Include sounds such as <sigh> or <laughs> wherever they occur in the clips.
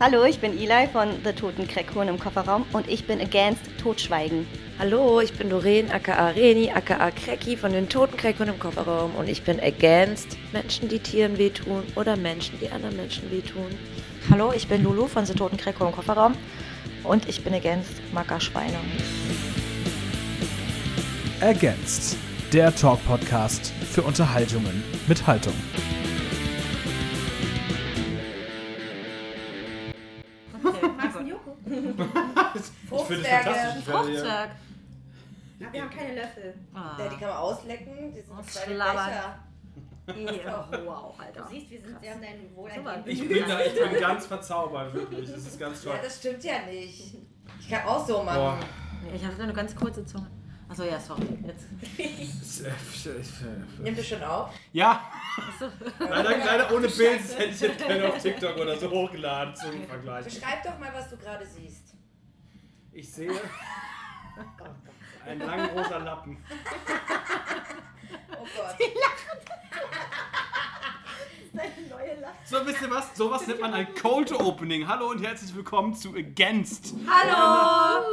Hallo, ich bin Eli von The Toten Kreckhuhn im Kofferraum und ich bin against Totschweigen. Hallo, ich bin Doreen, aka Reni, aka Krecki von den Toten Kreckhuhn im Kofferraum und ich bin against Menschen, die Tieren wehtun oder Menschen, die anderen Menschen wehtun. Hallo, ich bin Lulu von The Toten Kreckhuhn im Kofferraum und ich bin against Mackerschweine. Against, der Talk-Podcast für Unterhaltungen mit Haltung. Hier- Fruchtzwerg. Ja, wir haben keine Löffel. Ah. Ja, die kann man auslecken. Die sind kleine schlabbern. Becher. <laughs> Oh, wow, Alter. Du siehst, wir sind sehr an deinem Wohlergehen. Ich bin, da, ich bin ganz verzaubert, wirklich. Das ist ganz toll. Ja, das stimmt ja nicht. Ich kann auch so Boah. machen. Nee, Ich hatte eine ganz kurze Zunge. Achso, ja, sorry. Jetzt. <laughs> Nimmt ihr schon auf? Ja, leider, leider ohne Bild. Das hätte ich jetzt gerne auf TikTok oder so hochgeladen zum Vergleich. Beschreib doch mal, was du gerade siehst. Ich sehe einen langen rosa Lappen. Oh Gott. So, wisst ihr was? Sowas nennt man ein Cold Opening. Hallo und herzlich willkommen zu Against. Hallo!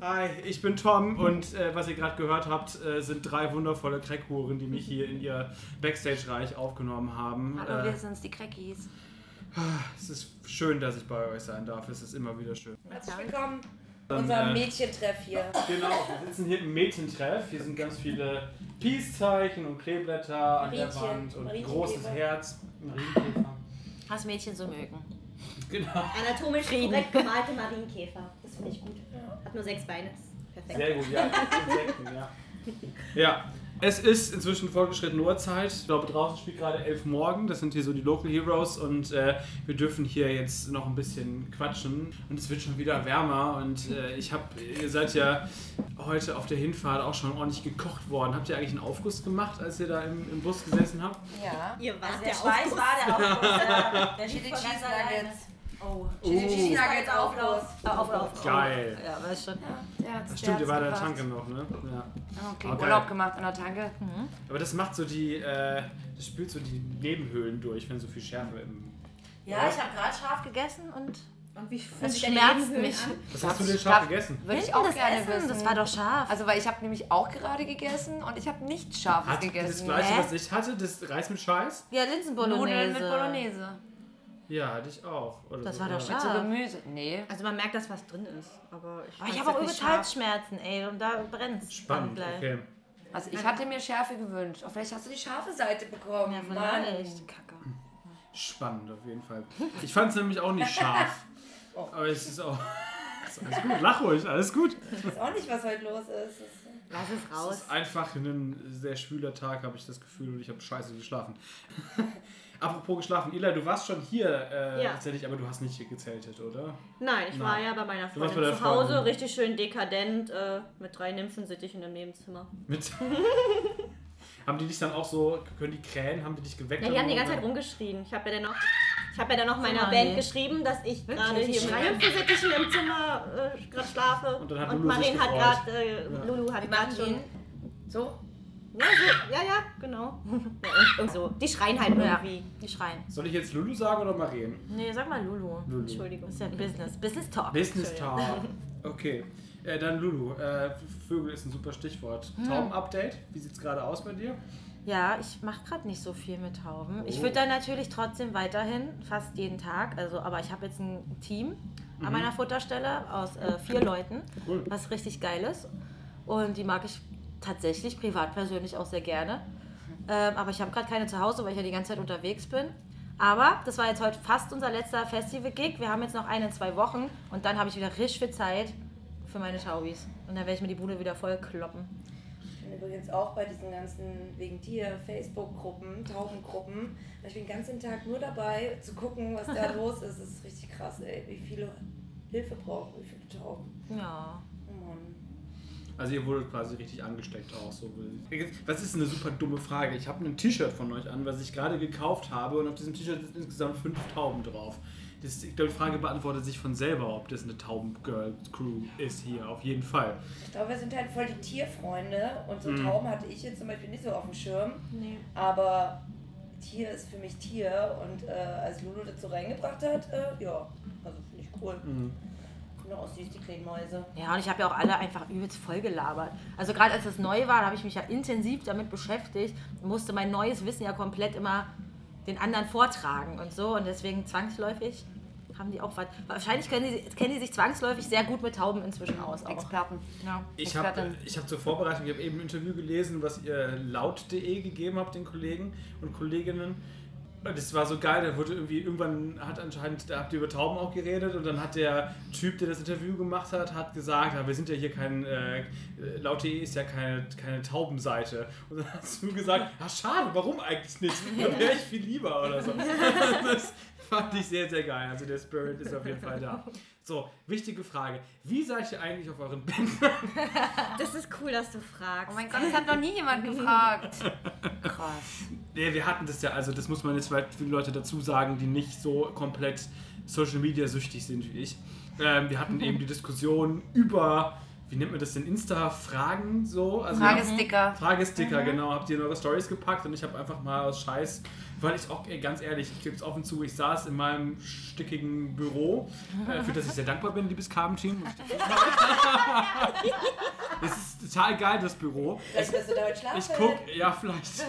Hi, ich bin Tom und äh, was ihr gerade gehört habt, äh, sind drei wundervolle Crackhuren, die mich hier in ihr Backstage-Reich aufgenommen haben. Hallo, äh, wir sind's, die Crackis. Es ist schön, dass ich bei euch sein darf. Es ist immer wieder schön. Herzlich willkommen. Dann, Unser äh, Mädchentreff hier. Genau, wir sitzen hier im Mädchentreff. Hier sind ganz viele Peace-Zeichen und Kleeblätter an der Wand und ein Marienkäfer. großes Herz. Marienkäfer. Was Mädchen so mögen. Genau. Anatomisch Frieden. korrekt gemalte Marienkäfer. Das finde ich gut. Hat nur sechs Beine. Perfekt. Sehr gut, ja. Insekten, ja. <laughs> Ja, es ist inzwischen fortgeschrittene Uhrzeit. Ich glaube, draußen spielt gerade elf Morgen. Das sind hier so die Local Heroes und äh, wir dürfen hier jetzt noch ein bisschen quatschen. Und es wird schon wieder wärmer. Und äh, ich habe, ihr seid ja heute auf der Hinfahrt auch schon ordentlich gekocht worden. Habt ihr eigentlich einen Aufguss gemacht, als ihr da im, im Bus gesessen habt? Ja. Ihr wart Also der der Schweiß Aufguss. war der <laughs> Aufguss. Der Cheese ganz alleine. Nuggets. Oh. Chili Oh. Cheese Nuggets Auflauf. Auf, auf. Geil. Ja, weißt schon. Das stimmt, ihr war in der Tanke noch, ne? Ja. Okay, Okay. Urlaub gemacht an der Tanke. Aber das macht so die, äh, das spült so die Nebenhöhlen durch, wenn so viel Schärfe im. Ja, ich habe gerade scharf gegessen und Und wie es schmerzt mich. Was hast du denn scharf gegessen? Würde ich auch das gerne Essen, wissen. das war doch scharf. Also, weil ich habe nämlich auch gerade gegessen und ich habe nichts Scharfes Hat das gegessen. gleiche, Hä? was ich hatte, das Reis mit Scheiß? ja, Linsenbolognese. Nudeln mit Bolognese. Ja, hatte ich auch. Oder Das so, war ja. doch Mit so. Gemüse. Nee. Also man merkt, dass was drin ist. Aber ich, Aber ich habe auch übelst. Halsschmerzen, ey, und da brennt's. Spannend, dann gleich. okay. Also, ich hatte mir Schärfe gewünscht. Auch vielleicht hast du die scharfe Seite bekommen. Ja, Mann. vielleicht. Kacke. Spannend auf jeden Fall. Ich fand es nämlich auch nicht scharf. <laughs> Aber es ist auch. Ist alles gut, lach ruhig, alles gut. Ich weiß auch nicht, was heute los ist. Es- Lass es Es raus. ist einfach ein sehr schwüler Tag, habe ich das Gefühl, und ich habe scheiße geschlafen. <laughs> Apropos geschlafen, Ila, du warst schon hier äh, Ja. tatsächlich, aber du hast nicht hier gezeltet, oder? Nein, ich war Nein. ja bei meiner Freundin bei zu Hause, Freundin. richtig schön dekadent, äh, mit drei Nymphensittichen im Nebenzimmer. Mit <laughs> haben die dich dann auch so, können die krähen, haben die dich geweckt? Ja, die haben die ganze Zeit rumgeschrien. Ich habe ja dann noch, ich habe ja dann noch meiner Band nee. geschrieben, dass ich gerade hier mit drei Ja. Nymphensittichen im Zimmer äh, gerade schlafe. Und dann hat Und Lulu sich Marin hat gerade, äh, Ja. Lulu hat gerade schon. So? Ja, so, ja, ja, genau. Ja, <laughs> und, und so. Die schreien halt irgendwie. die schreien. Soll ich jetzt Lulu sagen oder Marien? Nee, sag mal Lulu. Lulu. Entschuldigung. Das ist ja Business. Business Talk. Business Talk. Okay. Äh, dann Lulu. Äh, Vögel ist ein super Stichwort. Hm. Tauben-Update. Wie sieht's gerade aus bei dir? Ja, ich mache gerade nicht so viel mit Tauben. Ich Oh. würde da natürlich trotzdem weiterhin, fast jeden Tag. Also, aber ich habe jetzt ein Team an meiner Futterstelle aus äh, vier Leuten, Cool. was richtig geil ist. Und die mag ich tatsächlich privat persönlich auch sehr gerne. Ähm, aber ich habe gerade keine zu Hause, weil ich ja die ganze Zeit unterwegs bin. Aber das war jetzt heute fast unser letzter Festival-Gig. Wir haben jetzt noch einen in zwei Wochen und dann habe ich wieder richtig viel Zeit für meine Taubis. Und dann werde ich mir die Bude wieder voll kloppen. Ich bin übrigens auch bei diesen ganzen wegen dir Facebook-Gruppen, Taubengruppen. Ich bin den ganzen Tag nur dabei zu gucken, was da <laughs> los ist. Es ist richtig krass, ey, wie viele Hilfe brauchen, wie viele Tauben. Ja. Also ihr wurdet quasi richtig angesteckt auch so. Das ist eine super dumme Frage. Ich habe ein T-Shirt von euch an, was ich gerade gekauft habe und auf diesem T-Shirt sind insgesamt fünf Tauben drauf. Das, ich glaube, die Frage beantwortet sich von selber, ob das eine Taubengirl-Crew ist hier, auf jeden Fall. Ich glaube, wir sind halt voll die Tierfreunde und so Mhm. Tauben hatte ich jetzt zum Beispiel nicht so auf dem Schirm. Nee. Aber Tier ist für mich Tier und äh, als Lulu dazu reingebracht hat, äh, ja. Also finde ich cool. Mhm. Finde auch süß, die kleinen Mäuse. Ja, und ich habe ja auch alle einfach übelst voll gelabert. Also gerade als es neu war, da habe ich mich ja intensiv damit beschäftigt, musste mein neues Wissen ja komplett immer den anderen vortragen und so. Und deswegen zwangsläufig haben die auch was. Wahrscheinlich kennen die, kennen die sich zwangsläufig sehr gut mit Tauben inzwischen aus. Auch. Experten. Ja. Ich habe hab zur Vorbereitung, ich habe eben ein Interview gelesen, was ihr laut.de gegeben habt, den Kollegen und Kolleginnen. Das war so geil, da wurde irgendwie, irgendwann hat anscheinend, da habt ihr über Tauben auch geredet und dann hat der Typ, der das Interview gemacht hat, hat gesagt, ja, wir sind ja hier kein, äh, laut.de ist ja keine, keine Taubenseite. Und dann hast du gesagt, ja schade, warum eigentlich nicht? Da wäre ich viel lieber oder so. <laughs> Das fand ich sehr, sehr geil. Also der Spirit ist auf jeden Fall da. So, wichtige Frage. Wie seid ihr eigentlich auf euren Bänden? Das ist cool, dass du fragst. Oh mein Gott, das hat noch nie jemand gefragt. Krass. Nee, wir hatten das ja, also das muss man jetzt vielleicht viele Leute dazu sagen, die nicht so komplett Social Media süchtig sind wie ich. Ähm, wir hatten eben die Diskussion über, wie nennt man das denn, Insta-Fragen so? Also Fragesticker. Fragesticker, genau. Habt ihr in eure Stories gepackt und ich habe einfach mal aus Scheiß, weil ich auch, ganz ehrlich, ich gebe es offen zu, ich saß in meinem stickigen Büro, äh, für das ich sehr dankbar bin, liebes Carmen-Team. <laughs> Es ist total geil, das Büro. Vielleicht wirst du da heute schlafen. Ich guck, ja vielleicht.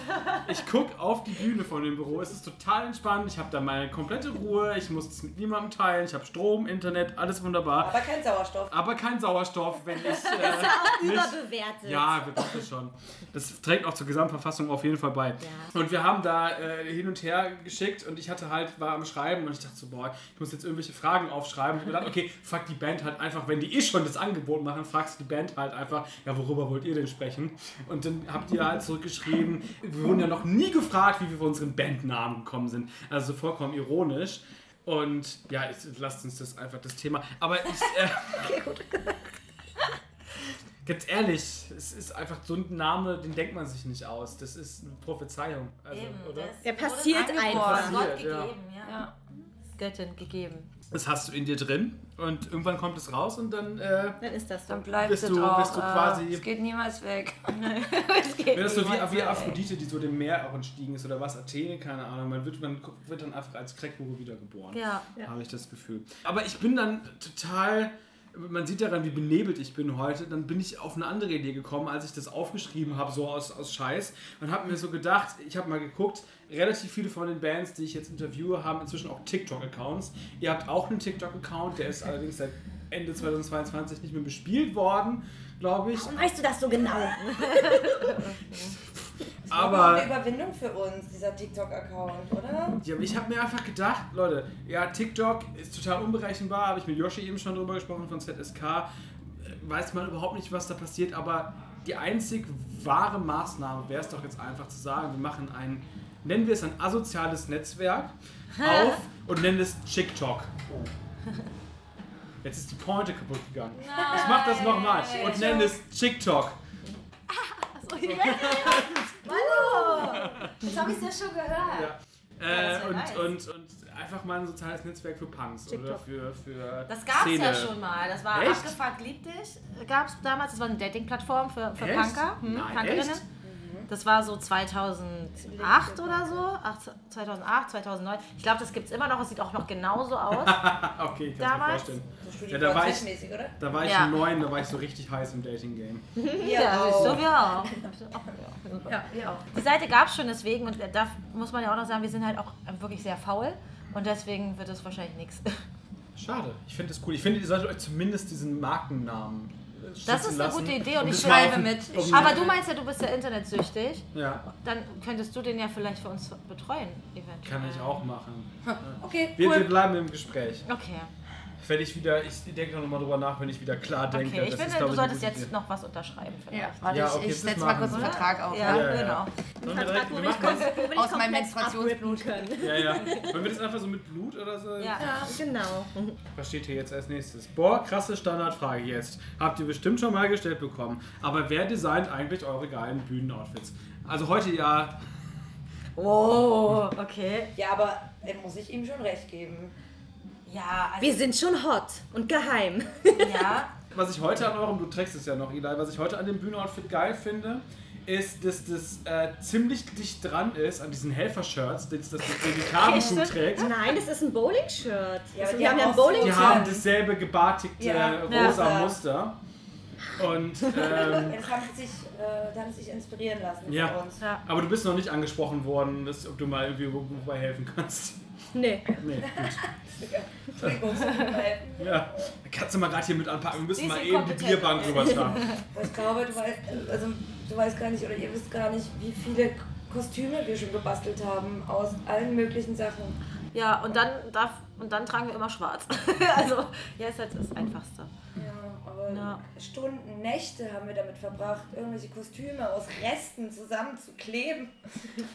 Ich guck auf die Bühne von dem Büro. Es ist total entspannt. Ich habe da meine komplette Ruhe. Ich muss es mit niemandem teilen. Ich habe Strom, Internet, alles wunderbar. Aber kein Sauerstoff. Aber kein Sauerstoff, wenn ich <laughs> äh, nicht. Überbewertet. Ja, wirklich schon. Das trägt auch zur Gesamtverfassung auf jeden Fall bei. Und wir haben da äh, hin und her geschickt und ich hatte halt, war am Schreiben und ich dachte so, boah, ich muss jetzt irgendwelche Fragen aufschreiben. Und ich mir gedacht, okay, frag die Band halt einfach, wenn die eh schon das Angebot machen, fragst du die Band halt einfach, ja, worüber wollt ihr denn sprechen? Und dann habt ihr halt zurückgeschrieben, wir wurden ja noch nie gefragt, wie wir für unseren Bandnamen gekommen sind. Also vollkommen ironisch. Und ja, jetzt, lasst uns das einfach das Thema. Aber ich. Äh, <laughs> Ganz ehrlich, es ist einfach so ein Name, den denkt man sich nicht aus. Das ist eine Prophezeiung. Also, Eben, oder? Der passiert einfach. Gott ja. gegeben, ja. Ja. Göttin gegeben. Das hast du in dir drin und irgendwann kommt es raus und dann äh, Dann ist das so. Dann bleibt Bist es du- auch. bist du äh, quasi- Es geht niemals weg. <laughs> wäre das so wie, wie Aphrodite, die so dem Meer auch entstiegen ist oder was, Athene, keine Ahnung. Man wird, man wird dann einfach als Kreckhure wiedergeboren. Ja. habe ich das Gefühl. Aber ich bin dann total, man sieht daran, wie benebelt ich bin heute, dann bin ich auf eine andere Idee gekommen, als ich das aufgeschrieben habe, so aus, aus Scheiß und habe mir so gedacht, ich habe mal geguckt, relativ viele von den Bands, die ich jetzt interviewe, haben inzwischen auch TikTok-Accounts. Ihr habt auch einen TikTok-Account, der ist allerdings seit Ende 2022 nicht mehr bespielt worden, glaube ich. Warum weißt du das so genau? <laughs> Aber eine Überwindung für uns, dieser TikTok-Account, oder? Ja, aber ich habe mir einfach gedacht, Leute, ja, TikTok ist total unberechenbar, habe ich mit Yoshi eben schon drüber gesprochen von ZSK, äh, weiß man überhaupt nicht, was da passiert, aber die einzig wahre Maßnahme wäre es doch jetzt einfach zu sagen, wir machen ein, nennen wir es ein asoziales Netzwerk <laughs> auf und nennen es TikTok. Jetzt ist die Pointe kaputt gegangen. Ich mach das nochmal und nenne es TikTok. Jetzt habe ich es ja schon gehört. Ja. Äh, und, nice. und, und einfach mal ein soziales Netzwerk für Punks oder für, für Das gab es Szene. ja schon mal. Das war Echt? Abgefuckt Lieb dich. Gab es damals. Das war eine Dating-Plattform für, für Echt? Punker. Hm, Nein, Punkerinnen. echt? Das war so 2008 oder so. Ach, 2008, 2009. Ich glaube, das gibt es immer noch. Es sieht auch noch genauso aus. <laughs> okay, kann ich mir Damals? vorstellen. So Ja, da war ich-? Da war ich Ja. neun, da war ich so richtig heiß im Dating-Game. <laughs> ja, siehst du, wir auch. <laughs> Ja, wir auch. Die Seite gab es schon deswegen. Und da muss man ja auch noch sagen, wir sind halt auch wirklich sehr faul. Und deswegen wird es wahrscheinlich nichts. Schade, ich finde das cool. Ich finde, ihr solltet euch zumindest diesen Markennamen Das ist eine gute Idee und ich das mal schreibe mit. Ich Aber du meinst ja, du bist ja internetsüchtig. Ja, Dann könntest du den ja vielleicht für uns betreuen, eventuell. kann ich auch machen. <laughs> Okay, Wir, cool. wir bleiben im Gespräch. Okay. Wenn ich wieder, ich denke noch mal drüber nach, wenn ich wieder klar denke. Okay, ich das finde, ist, du ich, solltest jetzt Idee. noch was unterschreiben vielleicht. Ja, warte, Ja, ich- okay, ich setze mal machen kurz wir. einen Vertrag auf. Ja, ne? Ja, ja, genau. Wir direkt, wir machen das, Aus meinem Menstruationsblut. können. ja, ja. <laughs> Wollen wir das einfach so mit Blut oder so? Ja. Genau. Was steht hier jetzt als nächstes? Boah, krasse Standardfrage jetzt. Habt ihr bestimmt schon mal gestellt bekommen. Aber wer designt eigentlich eure geilen Bühnenoutfits? Also heute ja, Oh, okay. Ja, aber muss ich ihm schon recht geben. Ja, also, Wir sind schon hot und geheim. ja. <laughs> was ich heute an eurem, du trägst es ja noch, Eli, was ich heute an dem Bühnenoutfit geil finde, ist, dass das äh, ziemlich dicht dran ist an diesen Helfer-Shirts, das das die Kabelschuh trägt. Nein, das ist ein Bowling-Shirt. Ja, also, die wir haben ja ein auch so- bowling Die haben dasselbe gebartigte Ja, rosa rosa. Muster. Und ähm, Ja, das haben sie sich, äh, haben sie sich inspirieren lassen Ja. von uns. Ja. aber du bist noch nicht angesprochen worden, dass, ob du mal irgendwie wo- wobei helfen kannst. Nee. Nee, gut. Entschuldigung. Ja. Kannst du mal gerade hier mit anpacken, wir müssen mal sind eben die kompetent. Bierbank rübertragen. Aber ich glaube, du weißt, also, du weißt gar nicht oder ihr wisst gar nicht, wie viele Kostüme wir schon gebastelt haben aus allen möglichen Sachen. Ja, und dann, darf, und dann tragen wir immer schwarz. <laughs> also, ja, ist halt das Einfachste. Ja, aber Ja. Stunden, Nächte haben wir damit verbracht, irgendwelche Kostüme aus Resten zusammenzukleben.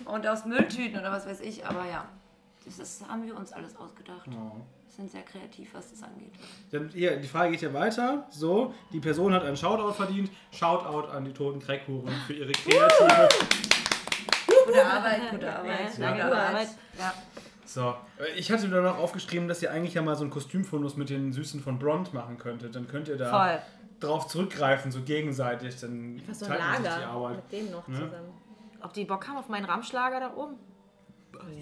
Und aus Mülltüten oder was weiß ich, aber ja. Das ist, haben wir uns alles ausgedacht. Wir sind sehr kreativ, was das angeht. Dann hier, die Frage geht ja weiter. So, die Person hat einen Shoutout verdient. Shoutout an die toten Crackhuren für ihre kreative. Gute Arbeit, gute Arbeit. Ja, gute Arbeit. Ja. So, ich hatte mir noch aufgeschrieben, dass ihr eigentlich ja mal so einen Kostümfundus mit den Süßen von Blond machen könntet. Dann könnt ihr da Voll. drauf zurückgreifen, so gegenseitig. Dann Was so ein teilt man sich die Lager Arbeit. mit dem noch Ne? zusammen. Ob die Bock haben auf meinen Ramschlager da oben?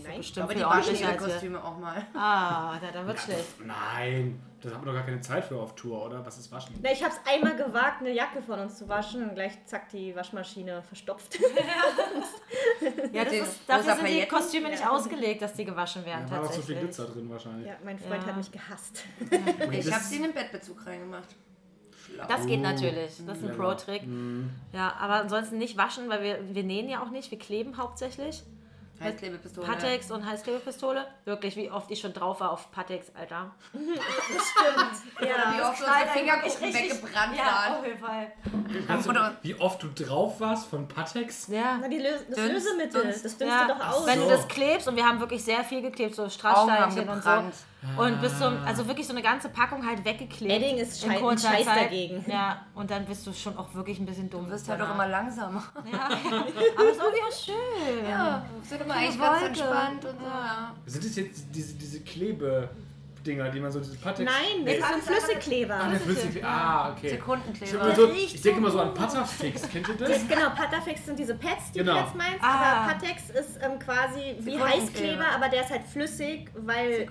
Nein. Bestimmt Aber die waschen ihre. Kostüme auch mal. Ah, na, dann wird's schlecht. Nein, da haben wir doch gar keine Zeit für auf Tour, oder? Was ist Waschen? Na, ich habe es einmal gewagt, eine Jacke von uns zu waschen und gleich zack die Waschmaschine verstopft. <laughs> <laughs> Ja, das ist, dafür sind die? Kostüme nicht ausgelegt, dass die gewaschen werden, Da war noch so viel. Glitzer drin wahrscheinlich. ja, mein Freund Ja. hat mich gehasst. <laughs> Ich das- habe sie in den Bettbezug reingemacht. Das geht natürlich. Das ist ein. Pro-Trick. Ja, aber ansonsten nicht waschen, weil wir, wir nähen ja auch nicht, wir kleben hauptsächlich. Heißklebepistole. Patex und Heißklebepistole. Wirklich, wie oft ich schon drauf war auf Patex, Alter. <laughs> Oder wie oft unsere Fingerkuppen weggebrannt Ja, waren. auf jeden Fall. Du, Oder- wie oft du drauf warst von Patex? Ja. Na, die Lös das Dünst- Lösemittel, Dunst. das dünstet Ja, doch aus. wenn so. du das klebst und wir haben wirklich sehr viel geklebt, so Strasssteinchen und so. Und bis zum, also wirklich so eine ganze Packung halt weggeklebt. Edding ist in schei- ein kurzer Scheiß Zeit. dagegen. Ja, und dann bist du schon auch wirklich ein bisschen dumm. Du wirst halt auch danach. immer langsamer. Ja. <laughs> Aber es ist irgendwie auch schön. Ja, sind immer eigentlich ganz entspannt und so. Ja. Sind das jetzt diese, diese Klebe-Dinger, die man so, diese Patex... Nein, das ist ein Flüssigkleber. Ah, der Flüssig... Ah, okay. Ich, Sekundenkleber. so, ich denke immer so an Patterfix, kennt ihr das? Das, genau, Patafix sind diese Pads, die Genau. du jetzt meinst. Ah. Aber Patex ist ähm, quasi wie. Heißkleber, aber der ist halt flüssig, weil,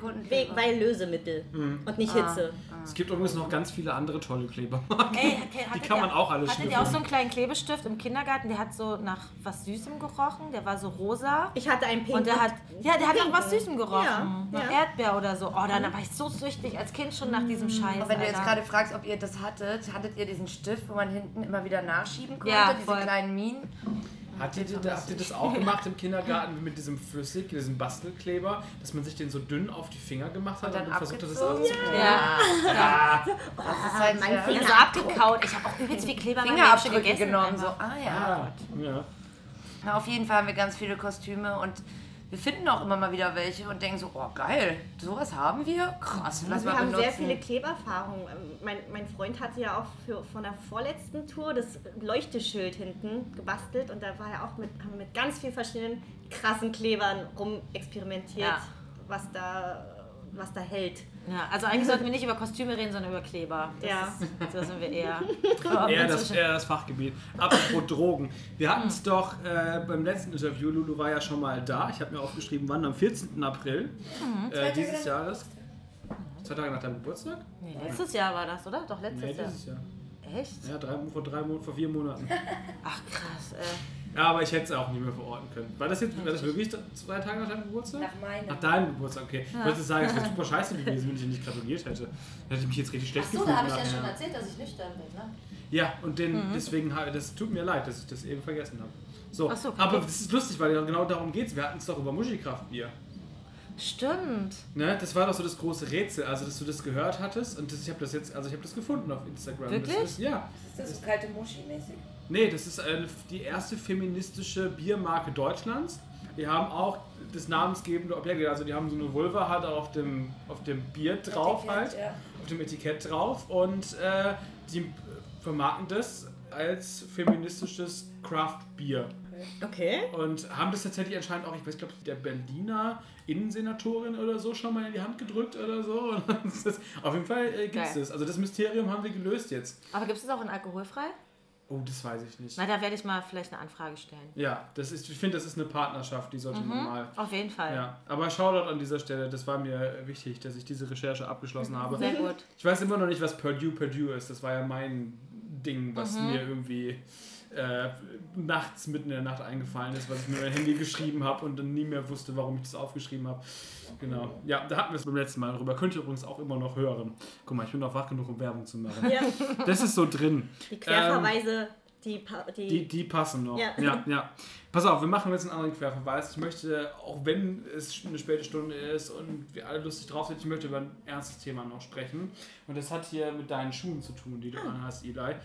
weil Lösemittel und nicht Hitze. Es gibt übrigens noch ganz viele andere tolle Kleber. Ey, okay, Die kann man auch alle Hattet ihr auch so schnüffeln. einen kleinen Klebestift im Kindergarten, der hat so nach was Süßem gerochen, der war so rosa. Ich hatte einen Pink. Und der hat, ja, der hat nach was Süßem gerochen. Ja, nach ja. Erdbeer oder so. Oh, dann war ich so süchtig als Kind schon nach diesem Scheiß. Und wenn du jetzt Alter. gerade fragst, ob ihr das hattet, hattet ihr diesen Stift, wo man hinten immer wieder nachschieben konnte, Ja, diese voll. kleinen Minen? Habt ihr, habt ihr das auch gemacht im Kindergarten mit diesem Flüssig, diesem Bastelkleber, dass man sich den so dünn auf die Finger gemacht hat Und und, dann versucht hat, das abgezogen? aufzukleben? Ja, Das ist halt mein ja, Finger. so abgekaut. Ich habe auch übelst viel Kleber Fingerabdrücke gegessen. genommen. So, ah ja. Ah, ja. Na, auf jeden Fall haben wir ganz viele Kostüme und wir finden auch immer mal wieder welche und denken so, oh geil, sowas haben wir? Krass, lass Also wir mal haben benutzen. sehr viele Klebererfahrungen. Ähm, Mein, mein Freund hatte ja auch für, von der vorletzten Tour das Leuchteschild hinten gebastelt und da war er auch mit, haben mit ganz vielen verschiedenen krassen Klebern rumexperimentiert, Ja. was, da, was da hält. Ja, also eigentlich sollten wir nicht über Kostüme reden, sondern über Kleber. Das Ja. Ist, da sind wir eher. <laughs> Eher das, eher das Fachgebiet. Apropos Drogen. Wir hatten Hm. es doch äh, beim letzten Interview, Lulu war ja schon mal da. Ich habe mir aufgeschrieben, wann? Am 14. April Mhm. äh, dieses Jahres. Zwei Tage nach deinem Geburtstag? Nee, letztes Jahr war das, oder? Doch letztes Nee, Jahr. Jahr. Echt? Ja, drei, vor, drei, Mon- vor vier Monaten. Ach krass, ey. Ja, aber ich hätte es auch nicht mehr verorten können. War das jetzt war das wirklich zwei Tage nach deinem Geburtstag? Nach meinem. Nach deinem Geburtstag, okay. Ich wollte sagen, es wäre super <laughs> scheiße gewesen, wenn ich dir nicht gratuliert hätte. Dann hätte ich mich jetzt richtig schlecht gefühlt. nachher. erzählt, dass ich nüchtern bin, ne? Ja, und den, deswegen, ha- das tut mir leid, dass ich das eben vergessen habe. So, Ach so, kein aber das ist lustig, weil genau darum geht es. Wir hatten es doch über Muschikraftbier. Stimmt. Ne? Das war doch so das große Rätsel, also dass du das gehört hattest und das, ich habe das jetzt, also ich habe das gefunden auf Instagram. Wirklich? Das ist, ja. Ist das so kalte Muschi-mäßig? Nee, das ist eine, die erste feministische Biermarke Deutschlands. Die haben auch das namensgebende Objekt, also die haben so eine Vulva halt auch auf dem, auf dem Bier drauf Etikett, halt, ja. auf dem Etikett drauf und äh, die vermarkten das als feministisches Craft-Bier. Okay. Und haben das tatsächlich anscheinend auch, ich weiß, glaube der Berliner Innensenatorin oder so schon mal in die Hand gedrückt oder so. <laughs> Und das ist, auf jeden Fall äh, gibt es das. Also das Mysterium haben wir gelöst jetzt. Aber gibt es das auch in alkoholfrei? Oh, das weiß ich nicht. Na, da werde ich mal vielleicht eine Anfrage stellen. Ja, das ist, ich finde, das ist eine Partnerschaft, die sollte man mal. Auf jeden Fall. Ja, aber Shoutout an dieser Stelle, das war mir wichtig, dass ich diese Recherche abgeschlossen habe. Sehr gut. Ich weiß immer noch nicht, was Purdue Purdue ist. Das war ja mein Ding, was Mhm. mir irgendwie äh, nachts mitten in der Nacht eingefallen ist, was ich mir in mein Handy geschrieben habe und dann nie mehr wusste, warum ich das aufgeschrieben habe. Genau. Ja, da hatten wir es beim letzten Mal drüber. Könnt ihr übrigens auch immer noch hören. Guck mal, ich bin noch wach genug, um Werbung zu machen. Ja, Das ist so drin. die Querverweise, die, pa- die, Ähm, Die, die passen noch. Ja. Ja. ja, Pass auf, wir machen jetzt einen anderen Querverweis. Ich möchte, auch wenn es eine späte Stunde ist und wir alle lustig drauf sind, ich möchte über ein ernstes Thema noch sprechen. Und das hat hier mit deinen Schuhen zu tun, die du anhast, Eli.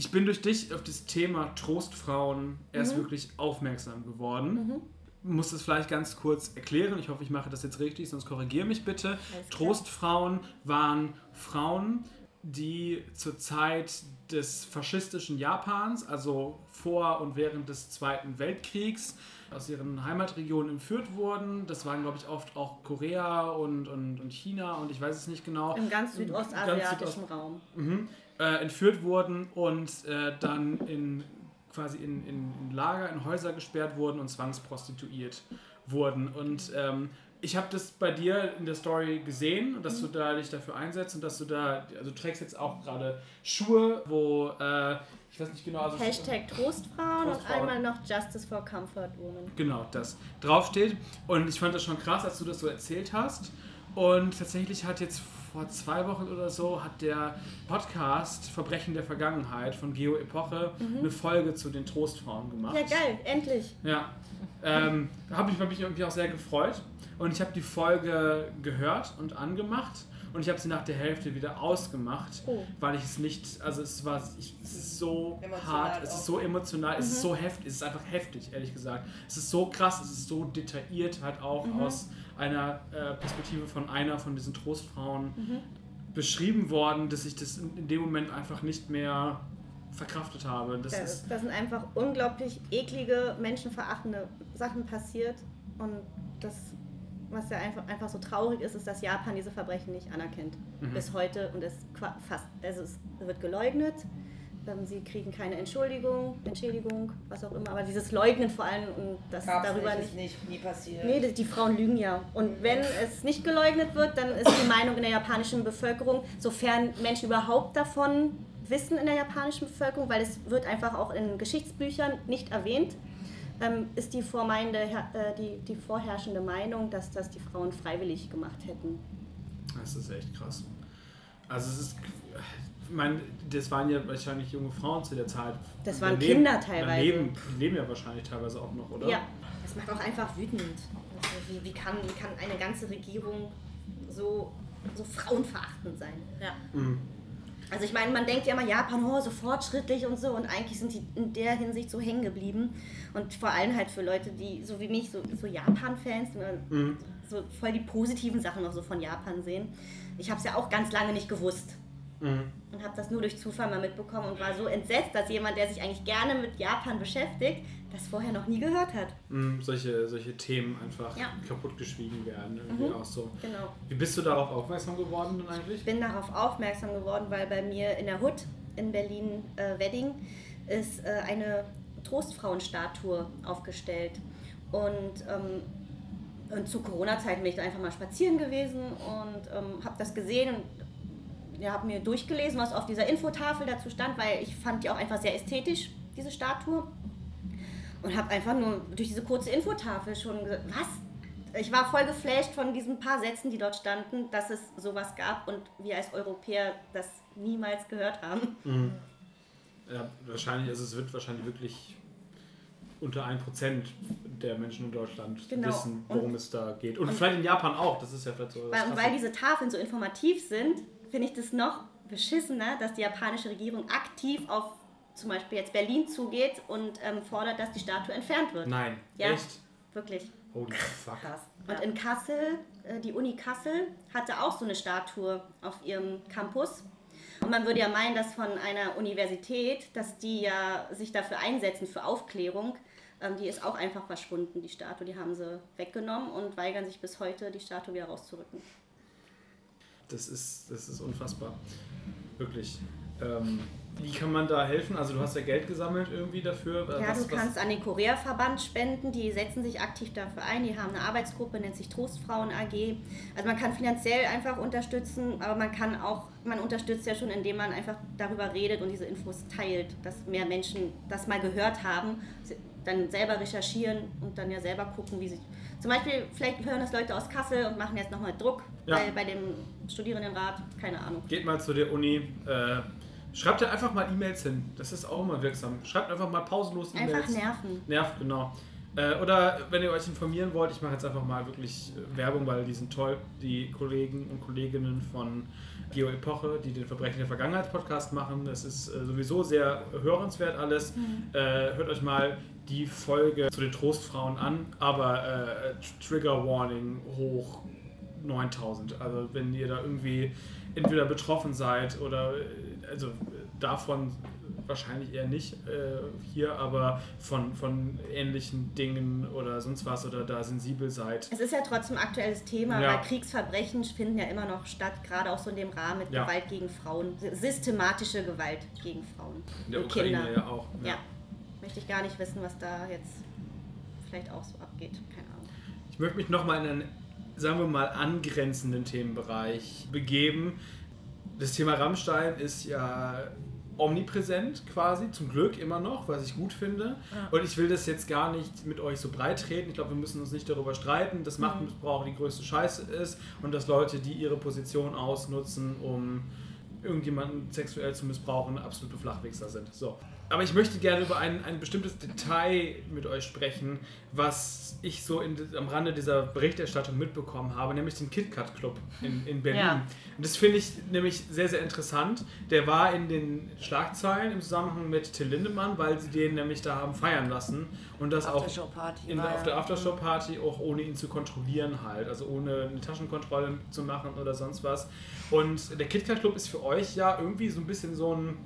Ich bin durch dich auf das Thema Trostfrauen erst wirklich aufmerksam geworden. Muss es vielleicht ganz kurz erklären. Ich hoffe, ich mache das jetzt richtig, sonst korrigiere mich bitte. Trostfrauen waren Frauen, die zur Zeit des faschistischen Japans, also vor und während des Zweiten Weltkriegs, aus ihren Heimatregionen entführt wurden. Das waren, glaube ich, oft auch Korea und, und, und China und ich weiß es nicht genau. im ganz südostasiatischen Raum. mhm, äh, entführt wurden und äh, dann in quasi in, in, in Lager, in Häuser gesperrt wurden und zwangsprostituiert wurden. Und ähm, ich habe das bei dir in der Story gesehen, dass du da dich dafür einsetzt und dass du da, also du trägst jetzt auch gerade Schuhe, wo äh, ich weiß nicht genau, also Hashtag Trostfrauen und Trostfrauen. einmal noch Justice for Comfort Women. Genau, das draufsteht. Und ich fand das schon krass, als du das so erzählt hast. Und tatsächlich hat jetzt vor zwei Wochen oder so hat der Podcast Verbrechen der Vergangenheit von Geo Epoche eine Folge zu den Trostfrauen gemacht. Ja, geil, endlich. Ja. Ähm, da habe ich mich irgendwie auch sehr gefreut. Und ich habe die Folge gehört und angemacht. Und ich habe sie nach der Hälfte wieder ausgemacht, Oh. weil ich es nicht, also es war, ich, es ist so Emotional hart, es ist so emotional, es ist so heftig, es ist einfach heftig, ehrlich gesagt. Es ist so krass, es ist so detailliert halt auch aus einer äh, Perspektive von einer von diesen Trostfrauen beschrieben worden, dass ich das in, in dem Moment einfach nicht mehr verkraftet habe. Das Da, ist, da sind einfach unglaublich eklige, menschenverachtende Sachen passiert. Und das, was ja einfach, einfach so traurig ist, ist, dass Japan diese Verbrechen nicht anerkennt. Mhm. Bis heute. Und es fast, also es wird geleugnet. Ähm, Sie kriegen keine Entschuldigung, Entschädigung, was auch immer. Aber dieses Leugnen vor allem, und das Gab's darüber nicht, nicht. ist nicht, nie passiert. Nee, die, die Frauen lügen ja. Und wenn es nicht geleugnet wird, dann ist die Meinung in der japanischen Bevölkerung, sofern Menschen überhaupt davon wissen in der japanischen Bevölkerung, weil es wird einfach auch in Geschichtsbüchern nicht erwähnt, ist die, äh, die, die vorherrschende Meinung, dass das die Frauen freiwillig gemacht hätten. Das ist echt krass. Also es ist, ich meine, das waren ja wahrscheinlich junge Frauen zu der Zeit. Das waren Die leben- Kinder teilweise. Die leben, die leben ja wahrscheinlich teilweise auch noch, oder? Ja, das macht auch einfach wütend. Also wie, wie, kann, wie kann eine ganze Regierung so, so frauenverachtend sein? Ja. Mhm. Also ich meine, man denkt ja immer, Japan, oh, so fortschrittlich und so und eigentlich sind die in der Hinsicht so hängen geblieben. Und vor allem halt für Leute, die so wie mich, so, so Japan-Fans, Mhm. so voll die positiven Sachen noch so von Japan sehen. Ich habe es ja auch ganz lange nicht gewusst Mhm. und habe das nur durch Zufall mal mitbekommen und war so entsetzt, dass jemand, der sich eigentlich gerne mit Japan beschäftigt, das vorher noch nie gehört hat. Mhm. Solche, solche Themen einfach Ja. kaputtgeschwiegen werden. Irgendwie Mhm. auch so. Genau. Wie bist du darauf aufmerksam geworden denn eigentlich? Ich bin darauf aufmerksam geworden, weil bei mir in der Hut in Berlin-Wedding ist äh, eine Trostfrauenstatue aufgestellt. Und, ähm, und zu Corona-Zeiten bin ich da einfach mal spazieren gewesen und ähm, habe das gesehen und ja, habe mir durchgelesen, was auf dieser Infotafel dazu stand, weil ich fand die auch einfach sehr ästhetisch, diese Statue. Und habe einfach nur durch diese kurze Infotafel schon gesagt, was? Ich war voll geflasht von diesen paar Sätzen, die dort standen, dass es sowas gab und wir als Europäer das niemals gehört haben. Mhm. Ja, wahrscheinlich, also es wird wahrscheinlich wirklich unter 1% der Menschen in Deutschland Genau. wissen, worum Und- es da geht. Und, und- vielleicht in Japan auch, das ist ja vielleicht so. Weil, weil diese Tafeln so informativ sind, finde ich das noch beschissener, dass die japanische Regierung aktiv auf zum Beispiel jetzt Berlin zugeht und ähm, fordert, dass die Statue entfernt wird. Nein, Ja. echt? Wirklich. Holy fuck. Krass. Und in Kassel, äh, die Uni Kassel hatte auch so eine Statue auf ihrem Campus. Und man würde ja meinen, dass von einer Universität, dass die ja sich dafür einsetzen, für Aufklärung, ähm, die ist auch einfach verschwunden, die Statue. Die haben sie weggenommen und weigern sich bis heute, die Statue wieder rauszurücken. Das ist, das ist unfassbar. Wirklich. Ähm, Wie kann man da helfen? Also du hast ja Geld gesammelt irgendwie dafür. Ja, Was- du kannst an den Korea-Verband spenden, die setzen sich aktiv dafür ein, die haben eine Arbeitsgruppe, nennt sich Trostfrauen AG. Also man kann finanziell einfach unterstützen, aber man kann auch, man unterstützt ja schon, indem man einfach darüber redet und diese Infos teilt, dass mehr Menschen das mal gehört haben, dann selber recherchieren und dann ja selber gucken, wie sie... Zum Beispiel, vielleicht hören das Leute aus Kassel und machen jetzt nochmal Druck Ja. bei, bei dem Studierendenrat, keine Ahnung. Geht mal zu der Uni. Äh, schreibt da einfach mal E-Mails hin. Das ist auch immer wirksam. Schreibt einfach mal pausenlos E-Mails. Einfach nerven. Nervt, genau. Äh, oder wenn ihr euch informieren wollt, ich mache jetzt einfach mal wirklich äh, Werbung, weil die sind toll, die Kollegen und Kolleginnen von Geo Epoche, die den Verbrechen der Vergangenheit Podcast machen. Das ist äh, sowieso sehr hörenswert alles. Äh, hört euch mal die Folge zu den Trostfrauen an, aber Trigger Warning hoch 9000. Also wenn ihr da irgendwie entweder betroffen seid oder äh, also davon wahrscheinlich eher nicht äh, hier, aber von, von ähnlichen Dingen oder sonst was oder da sensibel seid. Es ist ja trotzdem ein aktuelles Thema, Ja. weil Kriegsverbrechen finden ja immer noch statt, gerade auch so in dem Rahmen mit Ja. Gewalt gegen Frauen, systematische Gewalt gegen Frauen In der und Ukraine Kinder. ja auch. Ja. möchte ich gar nicht wissen, was da jetzt vielleicht auch so abgeht, keine Ahnung. Ich möchte mich nochmal in einen, sagen wir mal, angrenzenden Themenbereich begeben. Das Thema Rammstein ist ja omnipräsent quasi, zum Glück immer noch, was ich gut finde. Und ich will das jetzt gar nicht mit euch so breit treten. Ich glaube, wir müssen uns nicht darüber streiten, dass Machtmissbrauch die größte Scheiße ist und dass Leute, die ihre Position ausnutzen, um irgendjemanden sexuell zu missbrauchen, absolute Flachwichser sind. So. Aber ich möchte gerne über ein, ein bestimmtes Detail mit euch sprechen, was ich so in, am Rande dieser Berichterstattung mitbekommen habe, nämlich den KitKat Club in, in Berlin. Ja. Und das finde ich nämlich sehr, sehr interessant. Der war in den Schlagzeilen im Zusammenhang mit Till Lindemann, weil sie den nämlich da haben feiern lassen und das auch in, auf der. Aftershow-Party auch ohne ihn zu kontrollieren halt, also ohne eine Taschenkontrolle zu machen oder sonst was. Und der KitKat Club ist für euch ja irgendwie so ein bisschen so ein,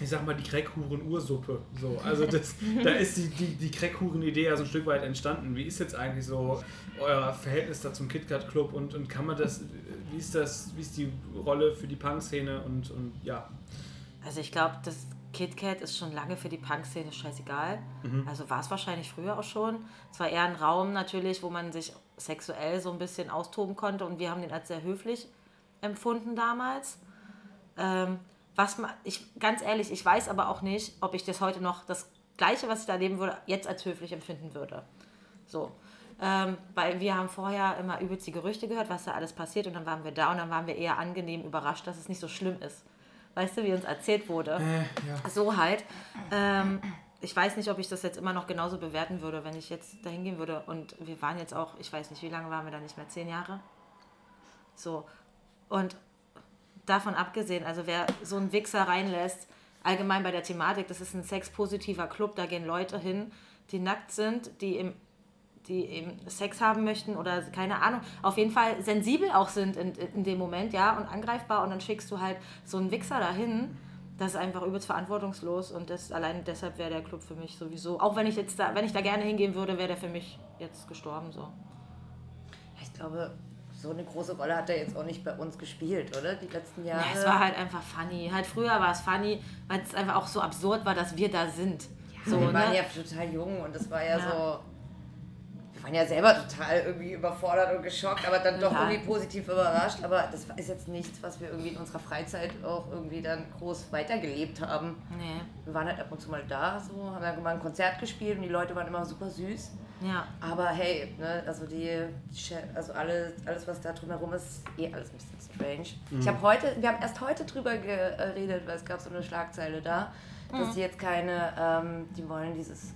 ich sag mal, die Crackhuren-Ursuppe. So. Also das, da <laughs> ist die, die, die Crackhuren-Idee ja so ein Stück weit entstanden. Wie ist jetzt eigentlich so euer Verhältnis da zum KitKat Club und, und kann man das, wie ist das, wie ist die Rolle für die Punk-Szene und, und ja. Also ich glaube, das KitKat ist schon lange für die Punk-Szene scheißegal. Also war es wahrscheinlich früher auch schon. Es war eher ein Raum natürlich, wo man sich sexuell so ein bisschen austoben konnte und wir haben den als sehr höflich empfunden damals. Ähm, was man, ich, ganz ehrlich, ich weiß aber auch nicht, ob ich das heute noch, das Gleiche, was ich da erleben würde, jetzt als höflich empfinden würde. So. Ähm, weil wir haben vorher immer übelst die Gerüchte gehört, was da alles passiert und dann waren wir da und dann waren wir eher angenehm überrascht, dass es nicht so schlimm ist. Weißt du, wie uns erzählt wurde? So halt. Ähm, ich weiß nicht, ob ich das jetzt immer noch genauso bewerten würde, wenn ich jetzt dahin gehen würde. Und wir waren jetzt auch, ich weiß nicht, wie lange waren wir da nicht mehr? Zehn Jahre? So. Und davon abgesehen, also wer so einen Wichser reinlässt, allgemein bei der Thematik, das ist ein sexpositiver Club, da gehen Leute hin, die nackt sind, die im die eben Sex haben möchten oder keine Ahnung, auf jeden Fall sensibel auch sind in, in dem Moment, ja, und angreifbar und dann schickst du halt so einen Wichser dahin, das ist einfach übelst verantwortungslos und das allein deshalb wäre der Club für mich sowieso, auch wenn ich jetzt da, wenn ich da gerne hingehen würde, wäre der für mich jetzt gestorben so. Ich glaube, so eine große Rolle hat er jetzt auch nicht bei uns gespielt, oder? Die letzten Jahre. Ja, es war halt einfach funny. Halt früher war es funny, weil es einfach auch so absurd war, dass wir da sind. so, wir waren ne? ja total jung und das war ja, Ja. so. Wir waren ja selber total irgendwie überfordert und geschockt, aber dann doch Total. irgendwie positiv überrascht. Aber das ist jetzt nichts, was wir irgendwie in unserer Freizeit auch irgendwie dann groß weitergelebt haben. Nee. Wir waren halt ab und zu mal da, so, haben dann mal ein Konzert gespielt und die Leute waren immer super süß. Ja. Aber hey, ne, also die, also alles, alles, was da drumherum ist, eh alles ein bisschen strange. Ich habe heute, wir haben erst heute drüber geredet, weil es gab so eine Schlagzeile da, dass die jetzt keine, ähm, die wollen dieses,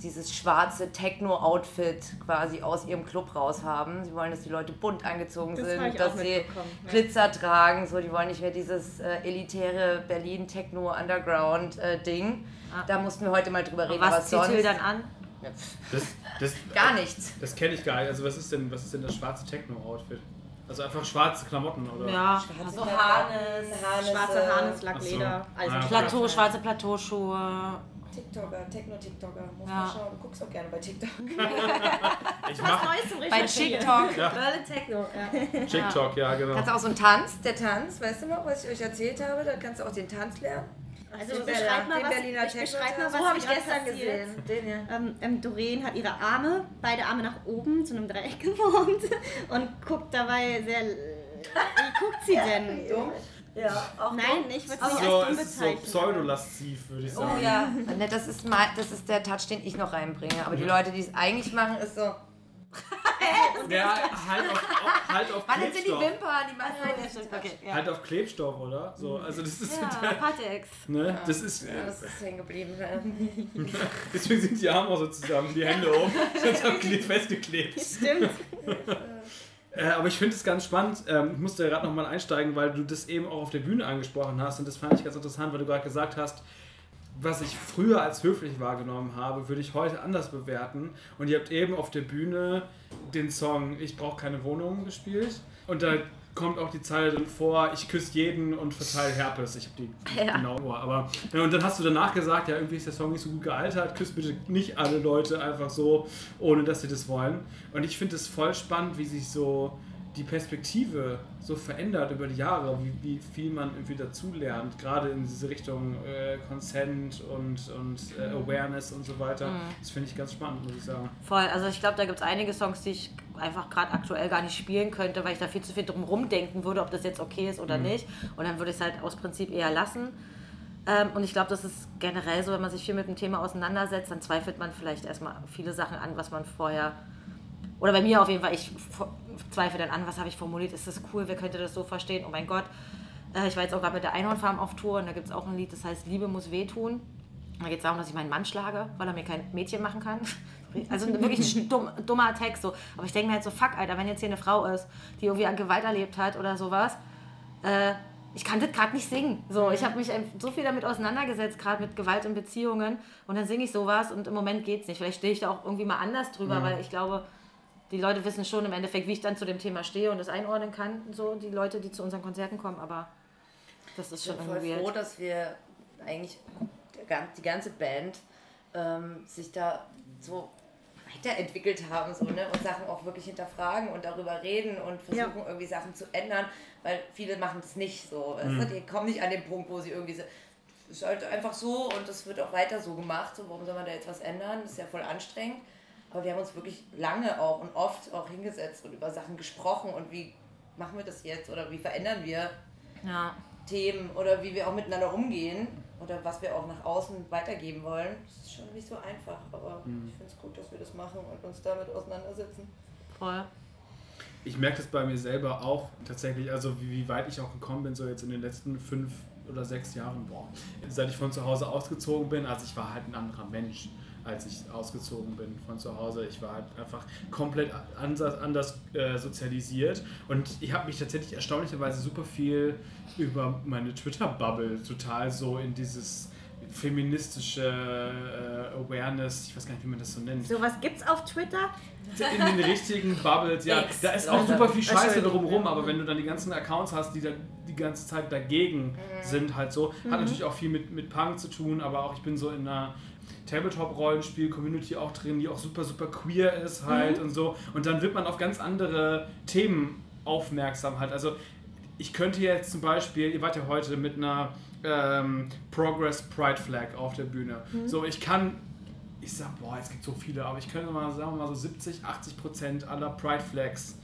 dieses schwarze Techno-Outfit quasi aus ihrem Club raus haben. Sie wollen, dass die Leute bunt angezogen Das sind, dass sie mitbekommen, ja. Glitzer tragen, so, die wollen nicht mehr dieses äh, elitäre Berlin Techno Underground äh, Ding. Da mussten wir heute mal drüber reden. Und was aber zieht sonst dann an? Ja, Das, das, <laughs> gar nichts. das kenne ich gar nicht. Also was ist denn, was ist denn das schwarze Techno-Outfit? Also einfach schwarze Klamotten oder? Ja, Schwarze so Klamotten, Harnes, Harnisse. Schwarze Harnes, Ach so. Lackleder, also Ah, okay. Plateau, schwarze Plateauschuhe, TikToker, Techno-TikToker. Muss Ja. mal schauen. Du guckst auch gerne bei TikTok. <laughs> Ich mach Neues zum Bei. TikTok. Ja. Berlin Techno, ja. TikTok, ja, genau. Kannst du auch so einen Tanz, der Tanz, weißt du noch, was ich euch erzählt habe? Da kannst du auch den Tanz lernen. Also Den beschreib mal, den was, Berliner ich beschreib mal, was So habe ich gestern passiert. gesehen. Den ja. Ähm, ähm, Doreen hat ihre Arme, beide Arme nach oben zu einem Dreieck <laughs> geformt und guckt dabei sehr. Wie guckt sie denn? Dumm. Ja, auch Nein, ich würde nicht So, als dumm es ist so bezeichnen. pseudolasziv, würde ich sagen. Oh ja. Ne, das, ist mal, das ist der Touch, den ich noch reinbringe. Aber die Leute, die es eigentlich machen, ist so. <laughs> Ja, halt auf, auf, halt auf Wann sind die Klebstoff. Wimpern? Die machen halt Ja, Touch. okay. Ja. Halt auf Klebstoff, oder? So, also das ist Ja, Patex. ne, das ist Ja, das ist hängen geblieben. <laughs> deswegen sind die Arme auch so zusammen, die Hände oben, sind auf Kleb festgeklebt. Stimmt. <laughs> Äh, aber ich finde es ganz spannend. Ähm, ich musste gerade nochmal einsteigen, weil du das eben auch auf der Bühne angesprochen hast und das fand ich ganz interessant, weil du gerade gesagt hast, was ich früher als höflich wahrgenommen habe, würde ich heute anders bewerten. Und ihr habt eben auf der Bühne den Song Ich brauche keine Wohnung gespielt. Und da kommt auch die Zeile drin vor, ich küsse jeden und verteile Herpes. Ich habe die Ja. genau Ohr. Aber ja, und dann hast du danach gesagt, ja, irgendwie ist der Song nicht so gut gealtert. Küsst bitte nicht alle Leute einfach so, ohne dass sie das wollen. Und ich finde es voll spannend, wie sich so die Perspektive so verändert über die Jahre, wie, wie viel man irgendwie dazulernt, gerade in diese Richtung äh, Consent und, und äh, Awareness und so weiter. Das finde ich ganz spannend, muss ich sagen. Voll, also ich glaube, da gibt es einige Songs, die ich einfach gerade aktuell gar nicht spielen könnte, weil ich da viel zu viel drum rumdenken würde, ob das jetzt okay ist oder nicht. Und dann würde ich es halt aus Prinzip eher lassen. Ähm, und ich glaube, das ist generell so, wenn man sich viel mit dem Thema auseinandersetzt, dann zweifelt man vielleicht erstmal viele Sachen an, was man vorher. Oder bei mir auf jeden Fall, ich zweifle dann an, was habe ich formuliert, ist das cool, wer könnte das so verstehen? Oh mein Gott. Äh, ich war jetzt auch gerade mit der Einhornfarm auf Tour und da gibt es auch ein Lied, das heißt Liebe muss wehtun. Da geht es darum, dass ich meinen Mann schlage, weil er mir kein Mädchen machen kann. <laughs> Also wirklich ein dumm, dummer Text so. Aber ich denke mir halt so, fuck, Alter, wenn jetzt hier eine Frau ist, die irgendwie an Gewalt erlebt hat oder sowas, äh, ich kann das gerade nicht singen. So, ich habe mich so viel damit auseinandergesetzt, gerade mit Gewalt in Beziehungen. Und dann singe ich sowas und im Moment geht's nicht. Vielleicht stehe ich da auch irgendwie mal anders drüber, weil ich glaube, die Leute wissen schon im Endeffekt, wie ich dann zu dem Thema stehe und das einordnen kann. So, die Leute, die zu unseren Konzerten kommen. Aber das ist Ich schon bin voll irgendwie froh, dass wir eigentlich die ganze Band ähm, sich da so weiterentwickelt haben so, ne? und Sachen auch wirklich hinterfragen und darüber reden und versuchen irgendwie Sachen zu ändern, weil viele machen das nicht so. weißt du? Die kommen nicht an den Punkt, wo sie irgendwie so, es ist halt einfach so und es wird auch weiter so gemacht. So, warum soll man da jetzt was ändern? Das ist ja voll anstrengend. Aber wir haben uns wirklich lange auch und oft auch hingesetzt und über Sachen gesprochen und wie machen wir das jetzt oder wie verändern wir Ja. Themen oder wie wir auch miteinander umgehen oder was wir auch nach außen weitergeben wollen. Das ist schon nicht so einfach, aber ich finde es gut, dass wir das machen und uns damit auseinandersetzen. Voll. Ich merke das bei mir selber auch tatsächlich, also wie, wie weit ich auch gekommen bin, so jetzt in den letzten fünf oder sechs Jahren, boah, seit ich von zu Hause ausgezogen bin, also ich war halt ein anderer Mensch, als ich ausgezogen bin von zu Hause. Ich war halt einfach komplett anders, anders äh, sozialisiert und ich habe mich tatsächlich erstaunlicherweise super viel über meine Twitter-Bubble total so in dieses feministische äh, Awareness, ich weiß gar nicht, wie man das so nennt, Sowas gibt's auf Twitter? in den richtigen <laughs> Bubbles, ja. X. Da ist auch super viel Scheiße Entschuldigung. drumherum, aber wenn du dann die ganzen Accounts hast, die da die ganze Zeit dagegen sind, halt so, hat natürlich auch viel mit, mit Punk zu tun, aber auch ich bin so in einer Tabletop-Rollenspiel-Community auch drin, die auch super, super queer ist halt und so. Und dann wird man auf ganz andere Themen aufmerksam halt. Also ich könnte jetzt zum Beispiel, ihr wart ja heute mit einer ähm, Progress Pride Flag auf der Bühne. So, ich kann ich sag, boah, es gibt so viele, aber ich könnte mal sagen, mal so 70, 80 Prozent aller Pride Flags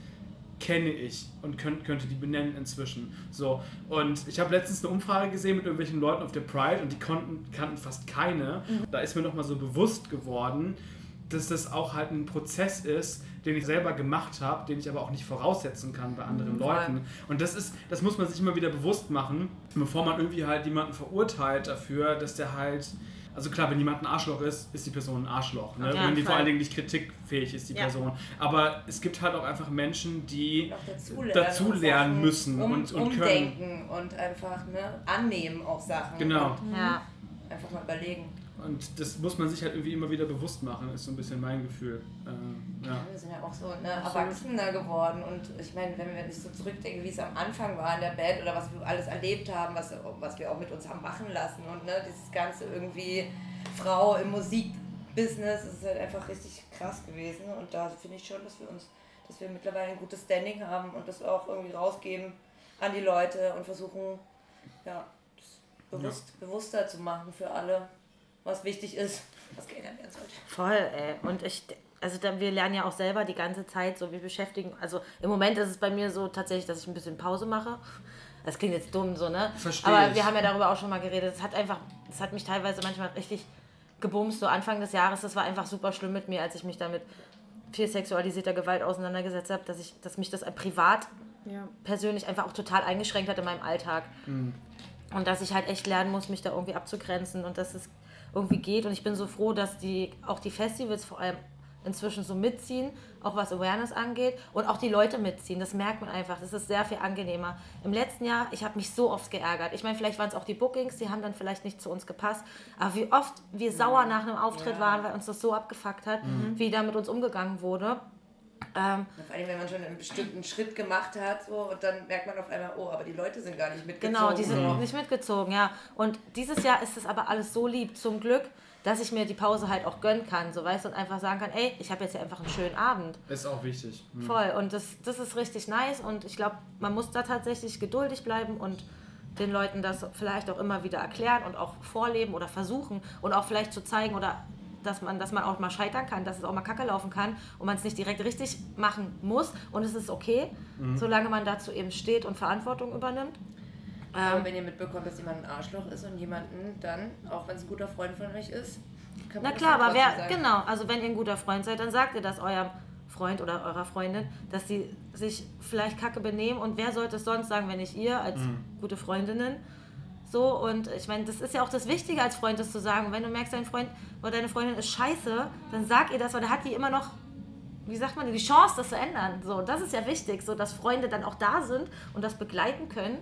kenne ich und könnt, könnte die benennen inzwischen. So, und ich habe letztens eine Umfrage gesehen mit irgendwelchen Leuten auf der Pride und die konnten, kannten fast keine. Da ist mir nochmal so bewusst geworden, dass das auch halt ein Prozess ist, den ich selber gemacht habe, den ich aber auch nicht voraussetzen kann bei anderen voll. Leuten. Und das ist, das muss man sich immer wieder bewusst machen, bevor man irgendwie halt jemanden verurteilt dafür, dass der halt, also klar, wenn jemand ein Arschloch ist, ist die Person ein Arschloch. Ne? Ja, wenn die vor voll. allen Dingen nicht kritikfähig ist, die Ja. Person. Aber es gibt halt auch einfach Menschen, die dazulernen, dazu und lernen Sachen müssen um, und, und können. umdenken und einfach ne, annehmen auch Sachen. Genau. Und Ja. einfach mal überlegen. Und das muss man sich halt irgendwie immer wieder bewusst machen, ist so ein bisschen mein Gefühl. Äh, ja. Wir sind ja auch so ne, Erwachsener geworden und ich meine, wenn wir nicht so zurückdenken, wie es am Anfang war in der Band oder was wir alles erlebt haben, was, was wir auch mit uns haben machen lassen und ne, dieses Ganze irgendwie Frau im Musikbusiness. Es ist halt einfach richtig krass gewesen. Und da finde ich schon, dass wir uns, dass wir mittlerweile ein gutes Standing haben und das auch irgendwie rausgeben an die Leute und versuchen, ja, das bewusst, bewusster zu machen für alle, was wichtig ist, was geändert werden sollte. Voll, ey. Und ich, also da, wir lernen ja auch selber die ganze Zeit so, wir beschäftigen, also im Moment ist es bei mir so tatsächlich, dass ich ein bisschen Pause mache. Das klingt jetzt dumm so, ne? Versteh Aber ich. wir haben ja darüber auch schon mal geredet. Es hat einfach, es hat mich teilweise manchmal richtig gebumst. So Anfang des Jahres, das war einfach super schlimm mit mir, als ich mich damit viel sexualisierter Gewalt auseinandergesetzt habe, dass ich, dass mich das privat Ja. persönlich einfach auch total eingeschränkt hat in meinem Alltag. Mhm. Und dass ich halt echt lernen muss, mich da irgendwie abzugrenzen und dass es irgendwie geht. Und ich bin so froh, dass die auch die Festivals vor allem inzwischen so mitziehen, auch was Awareness angeht und auch die Leute mitziehen. Das merkt man einfach. Das ist sehr viel angenehmer. Im letzten Jahr, ich habe mich so oft geärgert. Ich meine, vielleicht waren es auch die Bookings, die haben dann vielleicht nicht zu uns gepasst. Aber wie oft wir sauer nach einem Auftritt waren, weil uns das so abgefuckt hat, wie da mit uns umgegangen wurde. Ähm, Vor allem, wenn man schon einen bestimmten Schritt gemacht hat, so, und dann merkt man auf einmal, oh, aber die Leute sind gar nicht mitgezogen. Genau, die sind so. nicht mitgezogen, ja. Und dieses Jahr ist es aber alles so lieb, zum Glück, dass ich mir die Pause halt auch gönnen kann, so weißt du, und einfach sagen kann, ey, ich habe jetzt hier einfach einen schönen Abend. Ist auch wichtig. Mhm. Voll. Und das, das ist richtig nice und ich glaube, man muss da tatsächlich geduldig bleiben und den Leuten das vielleicht auch immer wieder erklären und auch vorleben oder versuchen und auch vielleicht zu zeigen oder dass man, dass man auch mal scheitern kann, dass es auch mal kacke laufen kann und man es nicht direkt richtig machen muss und es ist okay, solange man dazu eben steht und Verantwortung übernimmt. Aber Ähm, wenn ihr mitbekommt, dass jemand ein Arschloch ist und jemanden dann, auch wenn es ein guter Freund von euch ist, kann Na man klar, das aber wer, sagen. genau, also wenn ihr ein guter Freund seid, dann sagt ihr das eurem Freund oder eurer Freundin, dass sie sich vielleicht kacke benehmen und wer sollte es sonst sagen, wenn nicht ihr als gute Freundinnen. So, und ich meine, das ist ja auch das Wichtige als Freund, das zu sagen. Und wenn du merkst, dein Freund oder deine Freundin ist scheiße, dann sag ihr das, weil da hat die immer noch, wie sagt man, die Chance, das zu ändern. So, das ist ja wichtig, so dass Freunde dann auch da sind und das begleiten können,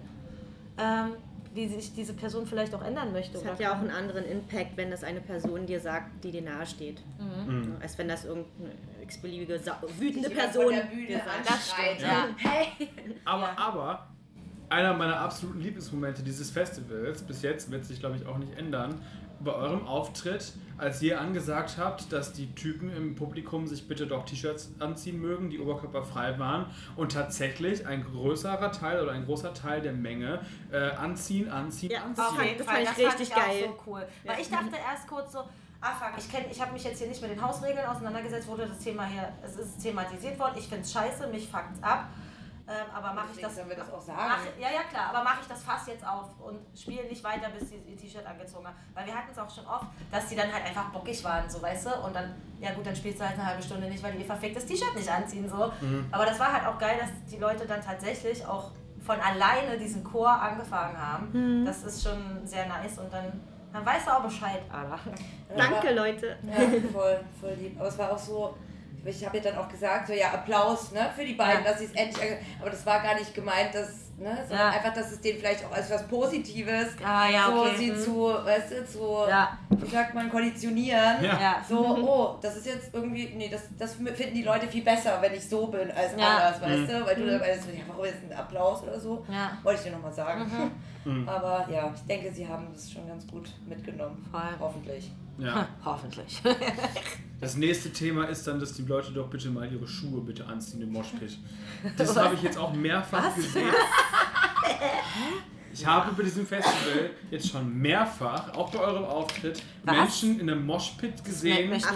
ähm, wie sich diese Person vielleicht auch ändern möchte. Es hat ja auch einen anderen Impact, wenn das eine Person dir sagt, die dir nahe steht. Mhm. Ja, Als wenn das irgendeine x-beliebige, wütende Person der Bühne sagt. Das stimmt, ja. <laughs> Hey! Aber, aber, einer meiner absoluten Lieblingsmomente dieses Festivals, bis jetzt wird sich glaube ich auch nicht ändern, bei eurem Auftritt, als ihr angesagt habt, dass die Typen im Publikum sich bitte doch T-Shirts anziehen mögen, die oberkörperfrei waren und tatsächlich ein größerer Teil oder ein großer Teil der Menge äh, anziehen, anziehen, Ja, anziehen. auf Auf jeden das Fall, fand ich richtig auch geil. so cool. Weil ich dachte erst kurz so, ah fuck, ich, kenn- ich habe mich jetzt hier nicht mit den Hausregeln auseinandergesetzt, wurde das Thema hier, es ist thematisiert worden, ich finde es scheiße, mich fuckt's ab. Ähm, aber mache ich das. sollen wir das auch Mach, sagen. ja, ja, klar, aber mache ich das Fass jetzt auf und spiele nicht weiter, bis sie ihr T-Shirt angezogen haben. Weil wir hatten es auch schon oft, dass die dann halt einfach bockig waren, so weißt du? Und dann, ja gut, dann spielst du halt eine halbe Stunde nicht, weil die ihr verficktes T-Shirt nicht anziehen, so. Aber das war halt auch geil, dass die Leute dann tatsächlich auch von alleine diesen Chor angefangen haben. Das ist schon sehr nice und dann, dann weißt du auch Bescheid, Alter. Danke, Leute. Ja, voll, <laughs> voll lieb. Aber es war auch so, ich habe ja dann auch gesagt, so ja, Applaus ne, für die beiden, Ja. dass sie es endlich. Aber das war gar nicht gemeint, dass, ne, sondern Ja. einfach, dass es denen vielleicht auch als was Positives, Ah, ja, so okay. sie Mhm. zu, weißt du, zu, Ja. wie sagt man, konditionieren. Ja. Ja. So, oh, das ist jetzt irgendwie, nee, das, das finden die Leute viel besser, wenn ich so bin, als Ja. anders, weißt du? Weil du dann weißt, ja, warum jetzt ein Applaus oder so? Ja. Wollte ich dir nochmal sagen. Aber ja, ich denke, sie haben das schon ganz gut mitgenommen. Voll. Hoffentlich. Ja. <laughs> Hoffentlich. <laughs> Das nächste Thema ist dann, dass die Leute doch bitte mal ihre Schuhe bitte anziehen im Moshpit. <laughs> Das habe ich jetzt auch mehrfach gesehen. Ich habe bei diesem Festival jetzt schon mehrfach, auch bei eurem Auftritt, Was? Menschen in einem Moshpit gesehen, Ach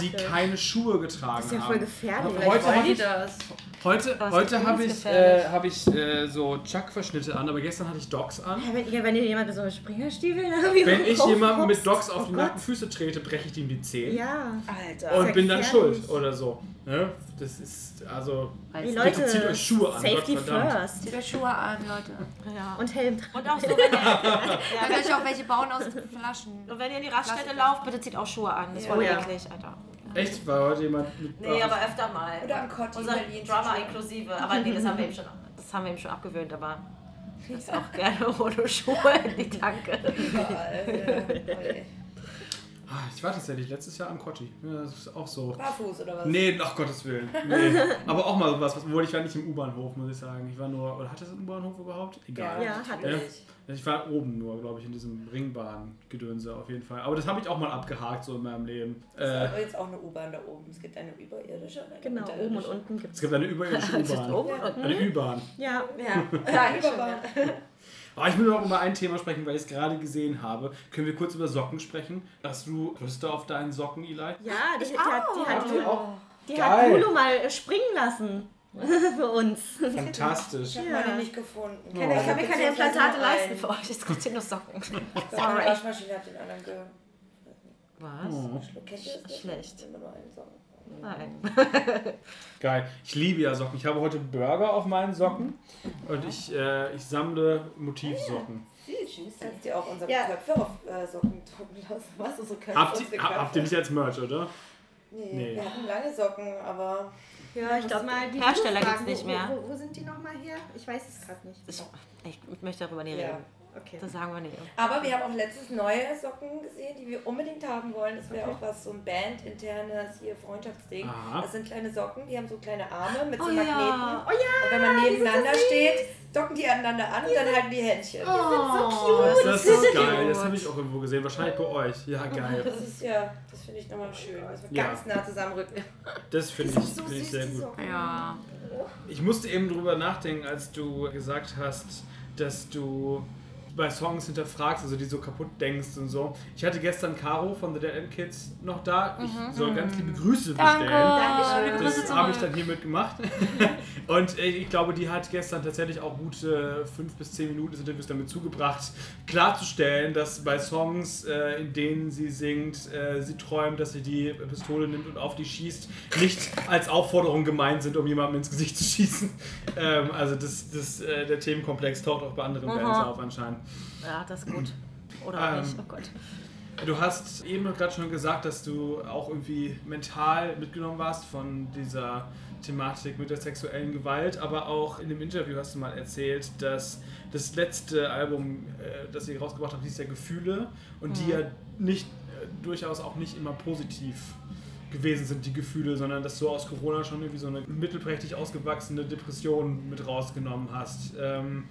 die keine Schuhe getragen Das ist ja haben. voll gefährlich. Heute habe ich, das. Heute, heute habe ich, äh, habe ich äh, so Chuck-Verschnitte an, aber gestern hatte ich Docs an. Ja, wenn, ja, wenn dir jemand mit so einem Springerstiefel Wenn ich jemandem mit Docs auf die Oh nackten Füße trete, breche ich ihm die Zehen. Ja. Alter. Und ja bin dann schuld oder so. Ne? Das ist also. Die? Leute, Bitte zieht euch Schuhe an, Safety first. Zieht euch Schuhe an, Leute. Ja. Und Helm tragen. Und auch so, wenn ihr, <laughs> Könnt euch auch welche bauen aus Flaschen. und wenn ihr in die Raststätte lauft, bitte zieht auch Schuhe an. Das ist Oh voll ja. eklig, Alter. Echt? War heute jemand mit. Nee, aber öfter mal. Oder am Kotti Unser Berlin. Drummer inklusive. Aber nee, das haben wir ihm schon, das haben wir ihm schon abgewöhnt, aber <laughs> das ist auch gerne ohne Schuhe in die Tanke. Überall. Ja. Ah, Ich war tatsächlich letztes Jahr am Kotti. Ja, das ist auch so. Barfuß oder was? Nee, ach Gottes Willen. Nee. <laughs> Aber auch mal sowas, obwohl ich war nicht im U-Bahnhof, muss ich sagen. Ich war nur, oder hat das einen U-Bahnhof überhaupt? Egal. Ja, hat Ja. natürlich. Ich war oben nur, glaube ich, in diesem Ringbahn-Gedönse auf jeden Fall. Aber das habe ich auch mal abgehakt so in meinem Leben. Es ist Äh, aber jetzt auch eine U-Bahn da oben. Es gibt eine überirdische und eine Genau, oben und unten gibt es es. gibt eine überirdische <laughs> U-Bahn. Eine Ü-Bahn. Ja, Ja. <laughs> Ja, Überbahn. Aber <laughs> ich will noch über ein Thema sprechen, weil ich es gerade gesehen habe. Können wir kurz über Socken sprechen? Hast du Lust auf deinen Socken, Eli? ja die, die, hat, die, hat, Habt ihr auch? die hat Lulu mal springen lassen. Für uns. Fantastisch. Ich habe Ja. meine nicht gefunden. Oh. Ich kann mir keine Implantate leisten für euch. Jetzt gibt es nur Socken. Meine Sorry. Waschmaschine hat den anderen ge... Was? Oh. Nicht? Schlecht. Nein. <laughs> Geil. Ich liebe ja Socken. Ich habe heute Burger auf meinen Socken und ich, äh, ich sammle Motivsocken. Kannst dir auch unsere Ja. Köpfe auf äh, Socken drucken lassen. Was? Unsere Köpfe? Habt unsere ihr, ha- habt ihr nicht als Merch, oder? Nee, Nee. wir hatten lange Socken, aber Ja, ich glaub, mal die Hersteller gibt's fragen. nicht Wo- mehr. Wo, wo sind die nochmal her? Ich weiß es gerade nicht. Ich, ich möchte darüber nicht Ja. reden. Okay. Das sagen wir nicht. Aber wir haben auch letztens neue Socken gesehen, die wir unbedingt haben wollen. Das wäre auch was, so ein Band-internes hier Freundschaftsding. Aha. Das sind kleine Socken, die haben so kleine Arme mit so Oh ja. Magneten. Oh ja, Und wenn man nebeneinander steht, docken die aneinander an und dann halten die Händchen. Oh, das, das so ist cute. geil. Das habe ich auch irgendwo gesehen. Wahrscheinlich bei euch. Ja, geil. Das ist ja, das finde ich nochmal schön, dass wir Ja. ganz nah zusammenrücken. Das finde ich, finde ich sehr gut. Ja. Ich musste eben drüber nachdenken, als du gesagt hast, dass du bei Songs hinterfragst, also die so kaputt denkst und so. Ich hatte gestern Caro von The Dead End Kids noch da. Ich soll ganz liebe Grüße bestellen. Grüße Das habe ich dann hiermit gemacht. <laughs> Und äh, ich glaube, die hat gestern tatsächlich auch gute fünf bis zehn Minuten des Interviews damit zugebracht, klarzustellen, dass bei Songs, äh, in denen sie singt, äh, sie träumt, dass sie die Pistole nimmt und auf die schießt, nicht als Aufforderung gemeint sind, um jemandem ins Gesicht zu schießen. Ähm, also das, das, der Themenkomplex taucht auch bei anderen Bands auf anscheinend. Ja, das ist gut. Oder Ähm, nicht. Oh Gott. Du hast eben gerade schon gesagt, dass du auch irgendwie mental mitgenommen warst von dieser Thematik mit der sexuellen Gewalt, aber auch in dem Interview hast du mal erzählt, dass das letzte Album, äh, das ihr rausgebracht habt, hieß ja Gefühle und die ja nicht, äh, durchaus auch nicht immer positiv gewesen sind, die Gefühle, sondern dass du aus Corona schon irgendwie so eine mittelprächtig ausgewachsene Depression mit rausgenommen hast. Ähm,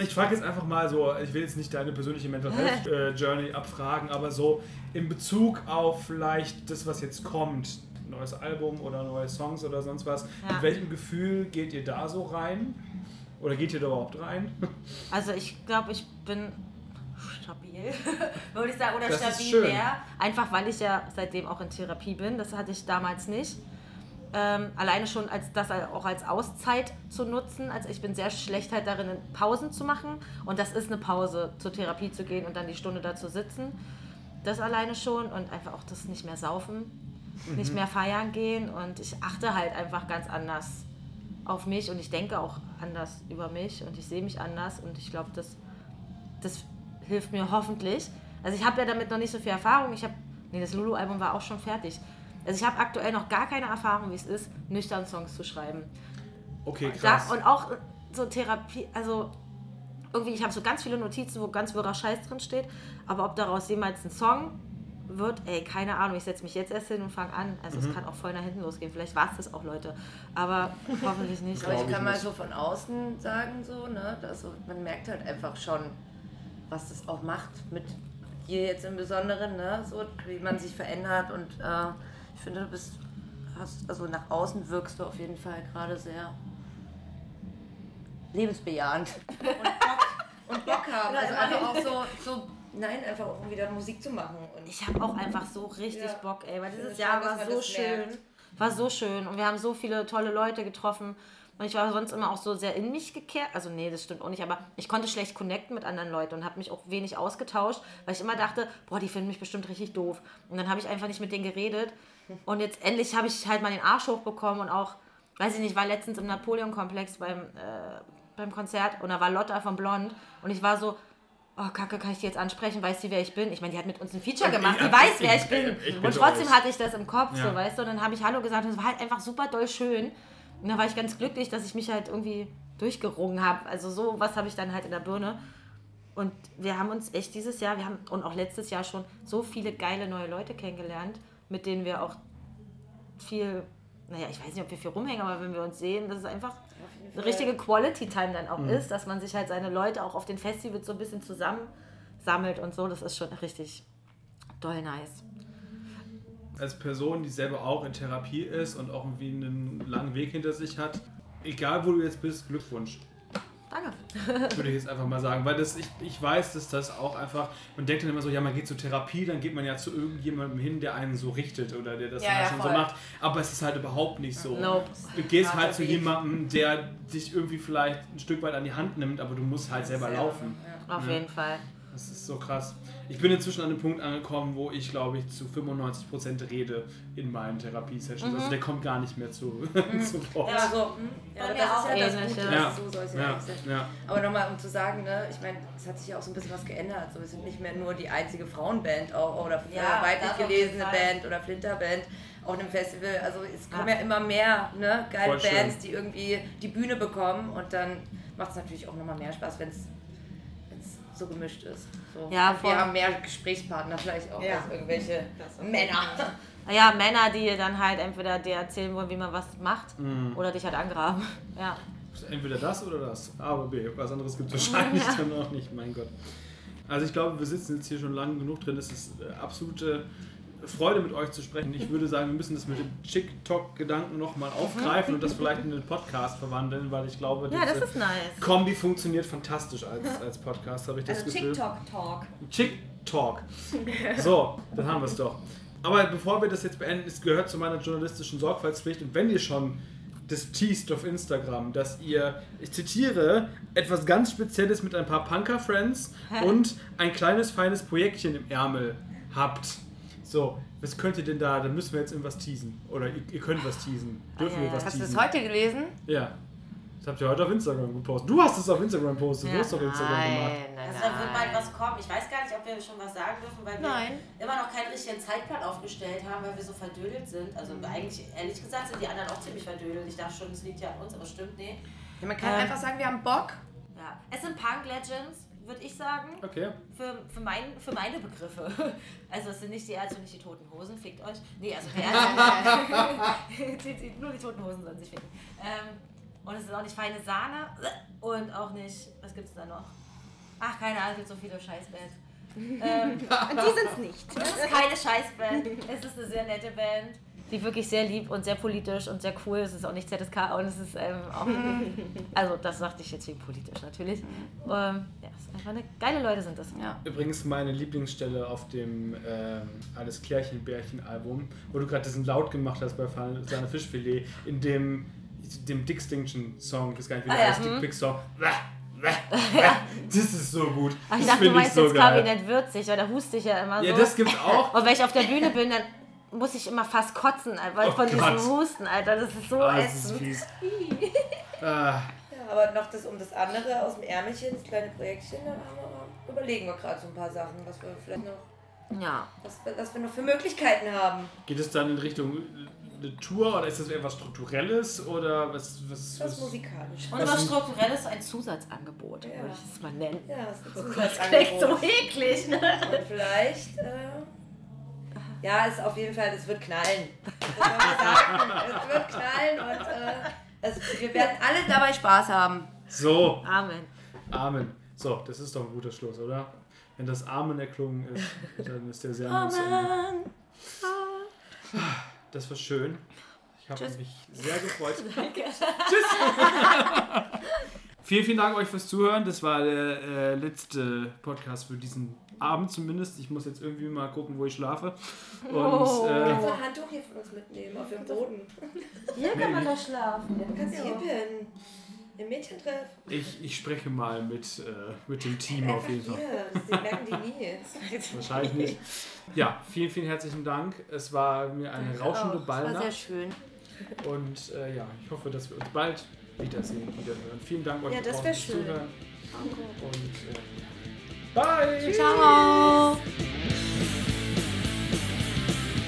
ich frage jetzt einfach mal so, ich will jetzt nicht deine persönliche Mental <laughs> Health äh, Journey abfragen, aber so in Bezug auf vielleicht das, was jetzt kommt, neues Album oder neue Songs oder sonst was, Ja. mit welchem Gefühl geht ihr da so rein? Oder geht ihr da überhaupt rein? <laughs> Also ich glaube, ich bin stabil, <laughs> würde ich sagen, oder Das stabil mehr. Einfach weil ich ja seitdem auch in Therapie bin. Das hatte ich damals nicht. Ähm, alleine schon als das auch als Auszeit zu nutzen. Also ich bin sehr schlecht halt darin, Pausen zu machen. Und das ist eine Pause, zur Therapie zu gehen und dann die Stunde da zu sitzen. Das alleine schon und einfach auch das nicht mehr saufen, nicht mehr feiern gehen. Und ich achte halt einfach ganz anders auf mich und ich denke auch anders über mich und ich sehe mich anders und ich glaube, das, das hilft mir hoffentlich. Also ich habe ja damit noch nicht so viel Erfahrung. Ich habe, nee, das Lulu-Album war auch schon fertig. Also ich habe aktuell noch gar keine Erfahrung, wie es ist, nüchtern Songs zu schreiben. Okay, Da, krass. und auch so Therapie, also irgendwie, ich habe so ganz viele Notizen, wo ganz wirrer Scheiß drin steht, aber ob daraus jemals ein Song wird, ey, keine Ahnung, ich setze mich jetzt erst hin und fange an. Also es kann auch voll nach hinten losgehen. Vielleicht war es das auch, Leute. Aber <laughs> hoffentlich nicht. Aber ich Glaub ich kann mal nicht. so von außen sagen, so, ne, dass so, man merkt halt einfach schon, was das auch macht mit dir jetzt im Besonderen, ne, so, wie man sich verändert und äh, ich finde, du bist, hast, also nach außen wirkst du auf jeden Fall gerade sehr lebensbejahend und Bock, und Bock haben. Also einfach auch so, so, nein, einfach auch wieder Musik zu machen. Und Ich habe auch einfach so richtig Ja. Bock, ey, weil dieses Jahr war so schön. merkt. War so schön und wir haben so viele tolle Leute getroffen. Und ich war sonst immer auch so sehr in mich gekehrt. Also nee, das stimmt auch nicht, aber ich konnte schlecht connecten mit anderen Leuten und habe mich auch wenig ausgetauscht, weil ich immer dachte, boah, die finden mich bestimmt richtig doof. Und dann habe ich einfach nicht mit denen geredet. Und jetzt endlich habe ich halt mal den Arsch hochbekommen und auch, weiß ich nicht, war letztens im Napoleon-Komplex beim, äh, beim Konzert und da war Lotta von Blond und ich war so, oh Kacke, kann ich die jetzt ansprechen? Weiß die, wer ich bin? Ich meine, die hat mit uns ein Feature gemacht, die weiß, ich- wer ich bin. ich bin und trotzdem raus. hatte ich das im Kopf, Ja. so, weißt du? Und dann habe ich Hallo gesagt und es war halt einfach super doll schön. Und da war ich ganz glücklich, dass ich mich halt irgendwie durchgerungen habe. Also so was habe ich dann halt in der Birne. Und wir haben uns echt dieses Jahr, wir haben und auch letztes Jahr schon so viele geile neue Leute kennengelernt, mit denen wir auch viel, naja, ich weiß nicht, ob wir viel rumhängen, aber wenn wir uns sehen, dass es einfach eine richtige Quality Time dann auch ist, dass man sich halt seine Leute auch auf den Festivals so ein bisschen zusammensammelt und so. Das ist schon richtig doll nice. Als Person, die selber auch in Therapie ist und auch irgendwie einen langen Weg hinter sich hat, egal wo du jetzt bist, Glückwunsch. Danke. <laughs> Würde ich jetzt einfach mal sagen. Weil das, ich, ich weiß, dass das auch einfach, man denkt dann immer so, ja, man geht zur Therapie, dann geht man ja zu irgendjemandem hin, der einen so richtet oder der das Ja, ja, schon so macht. Aber es ist halt überhaupt nicht so. Nope. Du gehst halt zu jemandem, der dich irgendwie vielleicht ein Stück weit an die Hand nimmt, aber du musst halt selber laufen. Auf Ja. jeden Fall. Das ist so krass. Ich bin inzwischen an einem Punkt angekommen, wo ich, glaube ich, zu 95% rede in meinen Therapiesessions. Also der kommt gar nicht mehr zu, <laughs> zu Wort. Ja, so, hm, ja, aber das ist auch ja das Gute, ja. ist so soll es ja, Ja, nicht sein. ja. Aber nochmal, um zu sagen, ne, ich meine, es hat sich ja auch so ein bisschen was geändert. So, wir sind nicht mehr nur die einzige Frauenband auch, oder Ja, äh, weiblich gelesene. Band oder Flinterband auf einem Festival. Also es kommen Ja. ja, immer mehr ne, geile Voll schön. Bands, die irgendwie die Bühne bekommen und dann macht es natürlich auch nochmal mehr Spaß, wenn es so gemischt ist. So. Ja, voll. wir haben mehr Gesprächspartner vielleicht auch Ja. als irgendwelche Männer. Ja, Männer, die dann halt entweder dir erzählen wollen, wie man was macht Mhm. oder dich halt angraben. Ja. Entweder das oder das. A oder B. Was anderes gibt es <laughs> wahrscheinlich dann auch nicht, mein Gott. Also ich glaube, wir sitzen jetzt hier schon lange genug drin. Es ist äh, absolute Freude, mit euch zu sprechen. Ich würde sagen, wir müssen das mit dem TikTok-Gedanken nochmal aufgreifen und das vielleicht in den Podcast verwandeln, weil ich glaube, ja, das diese ist nice. Kombi funktioniert fantastisch als, als Podcast, habe ich das Also Gefühl. TikTok-Talk. Chick-Talk. <laughs> So, dann haben wir es doch. Aber bevor wir das jetzt beenden, es gehört zu meiner journalistischen Sorgfaltspflicht. Und wenn ihr schon das teast auf Instagram, dass ihr, ich zitiere, etwas ganz Spezielles mit ein paar Punker-Friends und ein kleines, feines Projektchen im Ärmel habt. So, was könnt ihr denn da? Dann müssen wir jetzt irgendwas teasen. Oder ihr, ihr könnt was teasen. Dürfen Ah, ja, wir ja. was Hast du teasen? das heute gelesen? Ja. Das habt ihr heute auf Instagram gepostet. Du hast es auf Instagram gepostet. Du hast doch Instagram gemacht. nein, Also da wird bald was kommen. Ich weiß gar nicht, ob wir schon was sagen dürfen, weil wir Nein. immer noch keinen richtigen Zeitplan aufgestellt haben, weil wir so verdödelt sind. Also eigentlich, ehrlich gesagt, sind die anderen auch ziemlich verdödelt. Ich dachte schon, es liegt ja an uns, aber stimmt, nee. Ja, man kann Ähm. einfach sagen, wir haben Bock. Ja. Es sind Punk Legends, würde ich sagen. Okay. Für, für, mein, für meine Begriffe. <laughs> Also es sind nicht die Ärzte und nicht die Toten Hosen, fickt euch. Nee, also <laughs> <laughs> die Ärzte. die, nur die Toten Hosen sollen sich ficken. Ähm, und es ist auch nicht feine Sahne und auch nicht, was gibt's da noch? Ach, keine Ahnung, es gibt so viele Scheißbands. Ähm, Und die sind's nicht. es ist keine Scheißband. Es ist eine sehr nette Band, die wirklich sehr lieb und sehr politisch und sehr cool. ist. Es ist auch nicht ZSK und es ist ähm, auch. <laughs> Also, das sagte ich jetzt wegen politisch natürlich. Ähm, ja, es ist einfach eine geile Leute sind das. Ja. Übrigens meine Lieblingsstelle auf dem ähm, Alles Klärchen-Bärchen-Album, wo du gerade diesen Laut gemacht hast bei seiner Fischfilet, in dem, dem Dickstinction-Song, ich weiß gar nicht, wie der Ah, ja, heißt, Dick Big Song. <laughs> Das ist so gut. Ach, ich das dachte, du meinst so jetzt geil. Kabinett würzig, weil da huste ich ja immer Ja, so. das gibt's auch. <laughs> und wenn ich auf der Bühne bin, dann muss ich immer fast kotzen, weil Oh von Gott. diesem Husten, Alter. Das ist so Ah, das ist ätzend. Ah, <laughs> Ja, aber noch das um das andere aus dem Ärmelchen, das kleine Projektchen, dann haben wir mal, überlegen wir gerade so ein paar Sachen, was wir vielleicht noch, Ja. was, wir- was wir noch für Möglichkeiten haben. geht es dann in Richtung eine Tour oder ist das etwas Strukturelles oder was? was, Was was musikalisch. Und was strukturelles, ein Zusatzangebot. Angebot, würde ich es mal nennen. Ja, das ist ein Klingt Zusatzangebot. so eklig, ne? Und vielleicht, äh, ja, es ist auf jeden Fall, es wird knallen. Es wird knallen und äh, es, wir werden alle Dabei Spaß haben. so, Amen. Amen. So, das ist doch ein guter Schluss, oder? Wenn das Amen erklungen ist, dann ist der zu Ende. Das war schön. Ich habe mich sehr gefreut. <laughs> Tschüss. vielen, vielen Dank euch fürs Zuhören. Das war der äh, letzte Podcast für diesen Abend zumindest. Ich muss jetzt irgendwie mal gucken, wo ich schlafe. <laughs> Und Kannst du äh, ein Handtuch hier von uns mitnehmen, auf dem Boden. <laughs> Hier kann man doch schlafen. Du kannst hier pennen. Im Mädchentreff. ich, ich spreche mal mit, äh, mit dem Team auf jeden Fall. hier. Das merken die nie. <laughs> Wahrscheinlich nicht. Ja, vielen, vielen herzlichen Dank. Es war mir eine rauschende Das war sehr Ballnacht. schön. Und äh, ja, ich hoffe, dass wir uns bald wiedersehen, wiederhören. Vielen Dank euch Ja, das fürs schön. Zuhören. Und äh, bye! Ciao.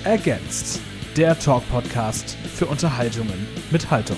Ergänzt. Der Talk-Podcast für Unterhaltungen mit Haltung.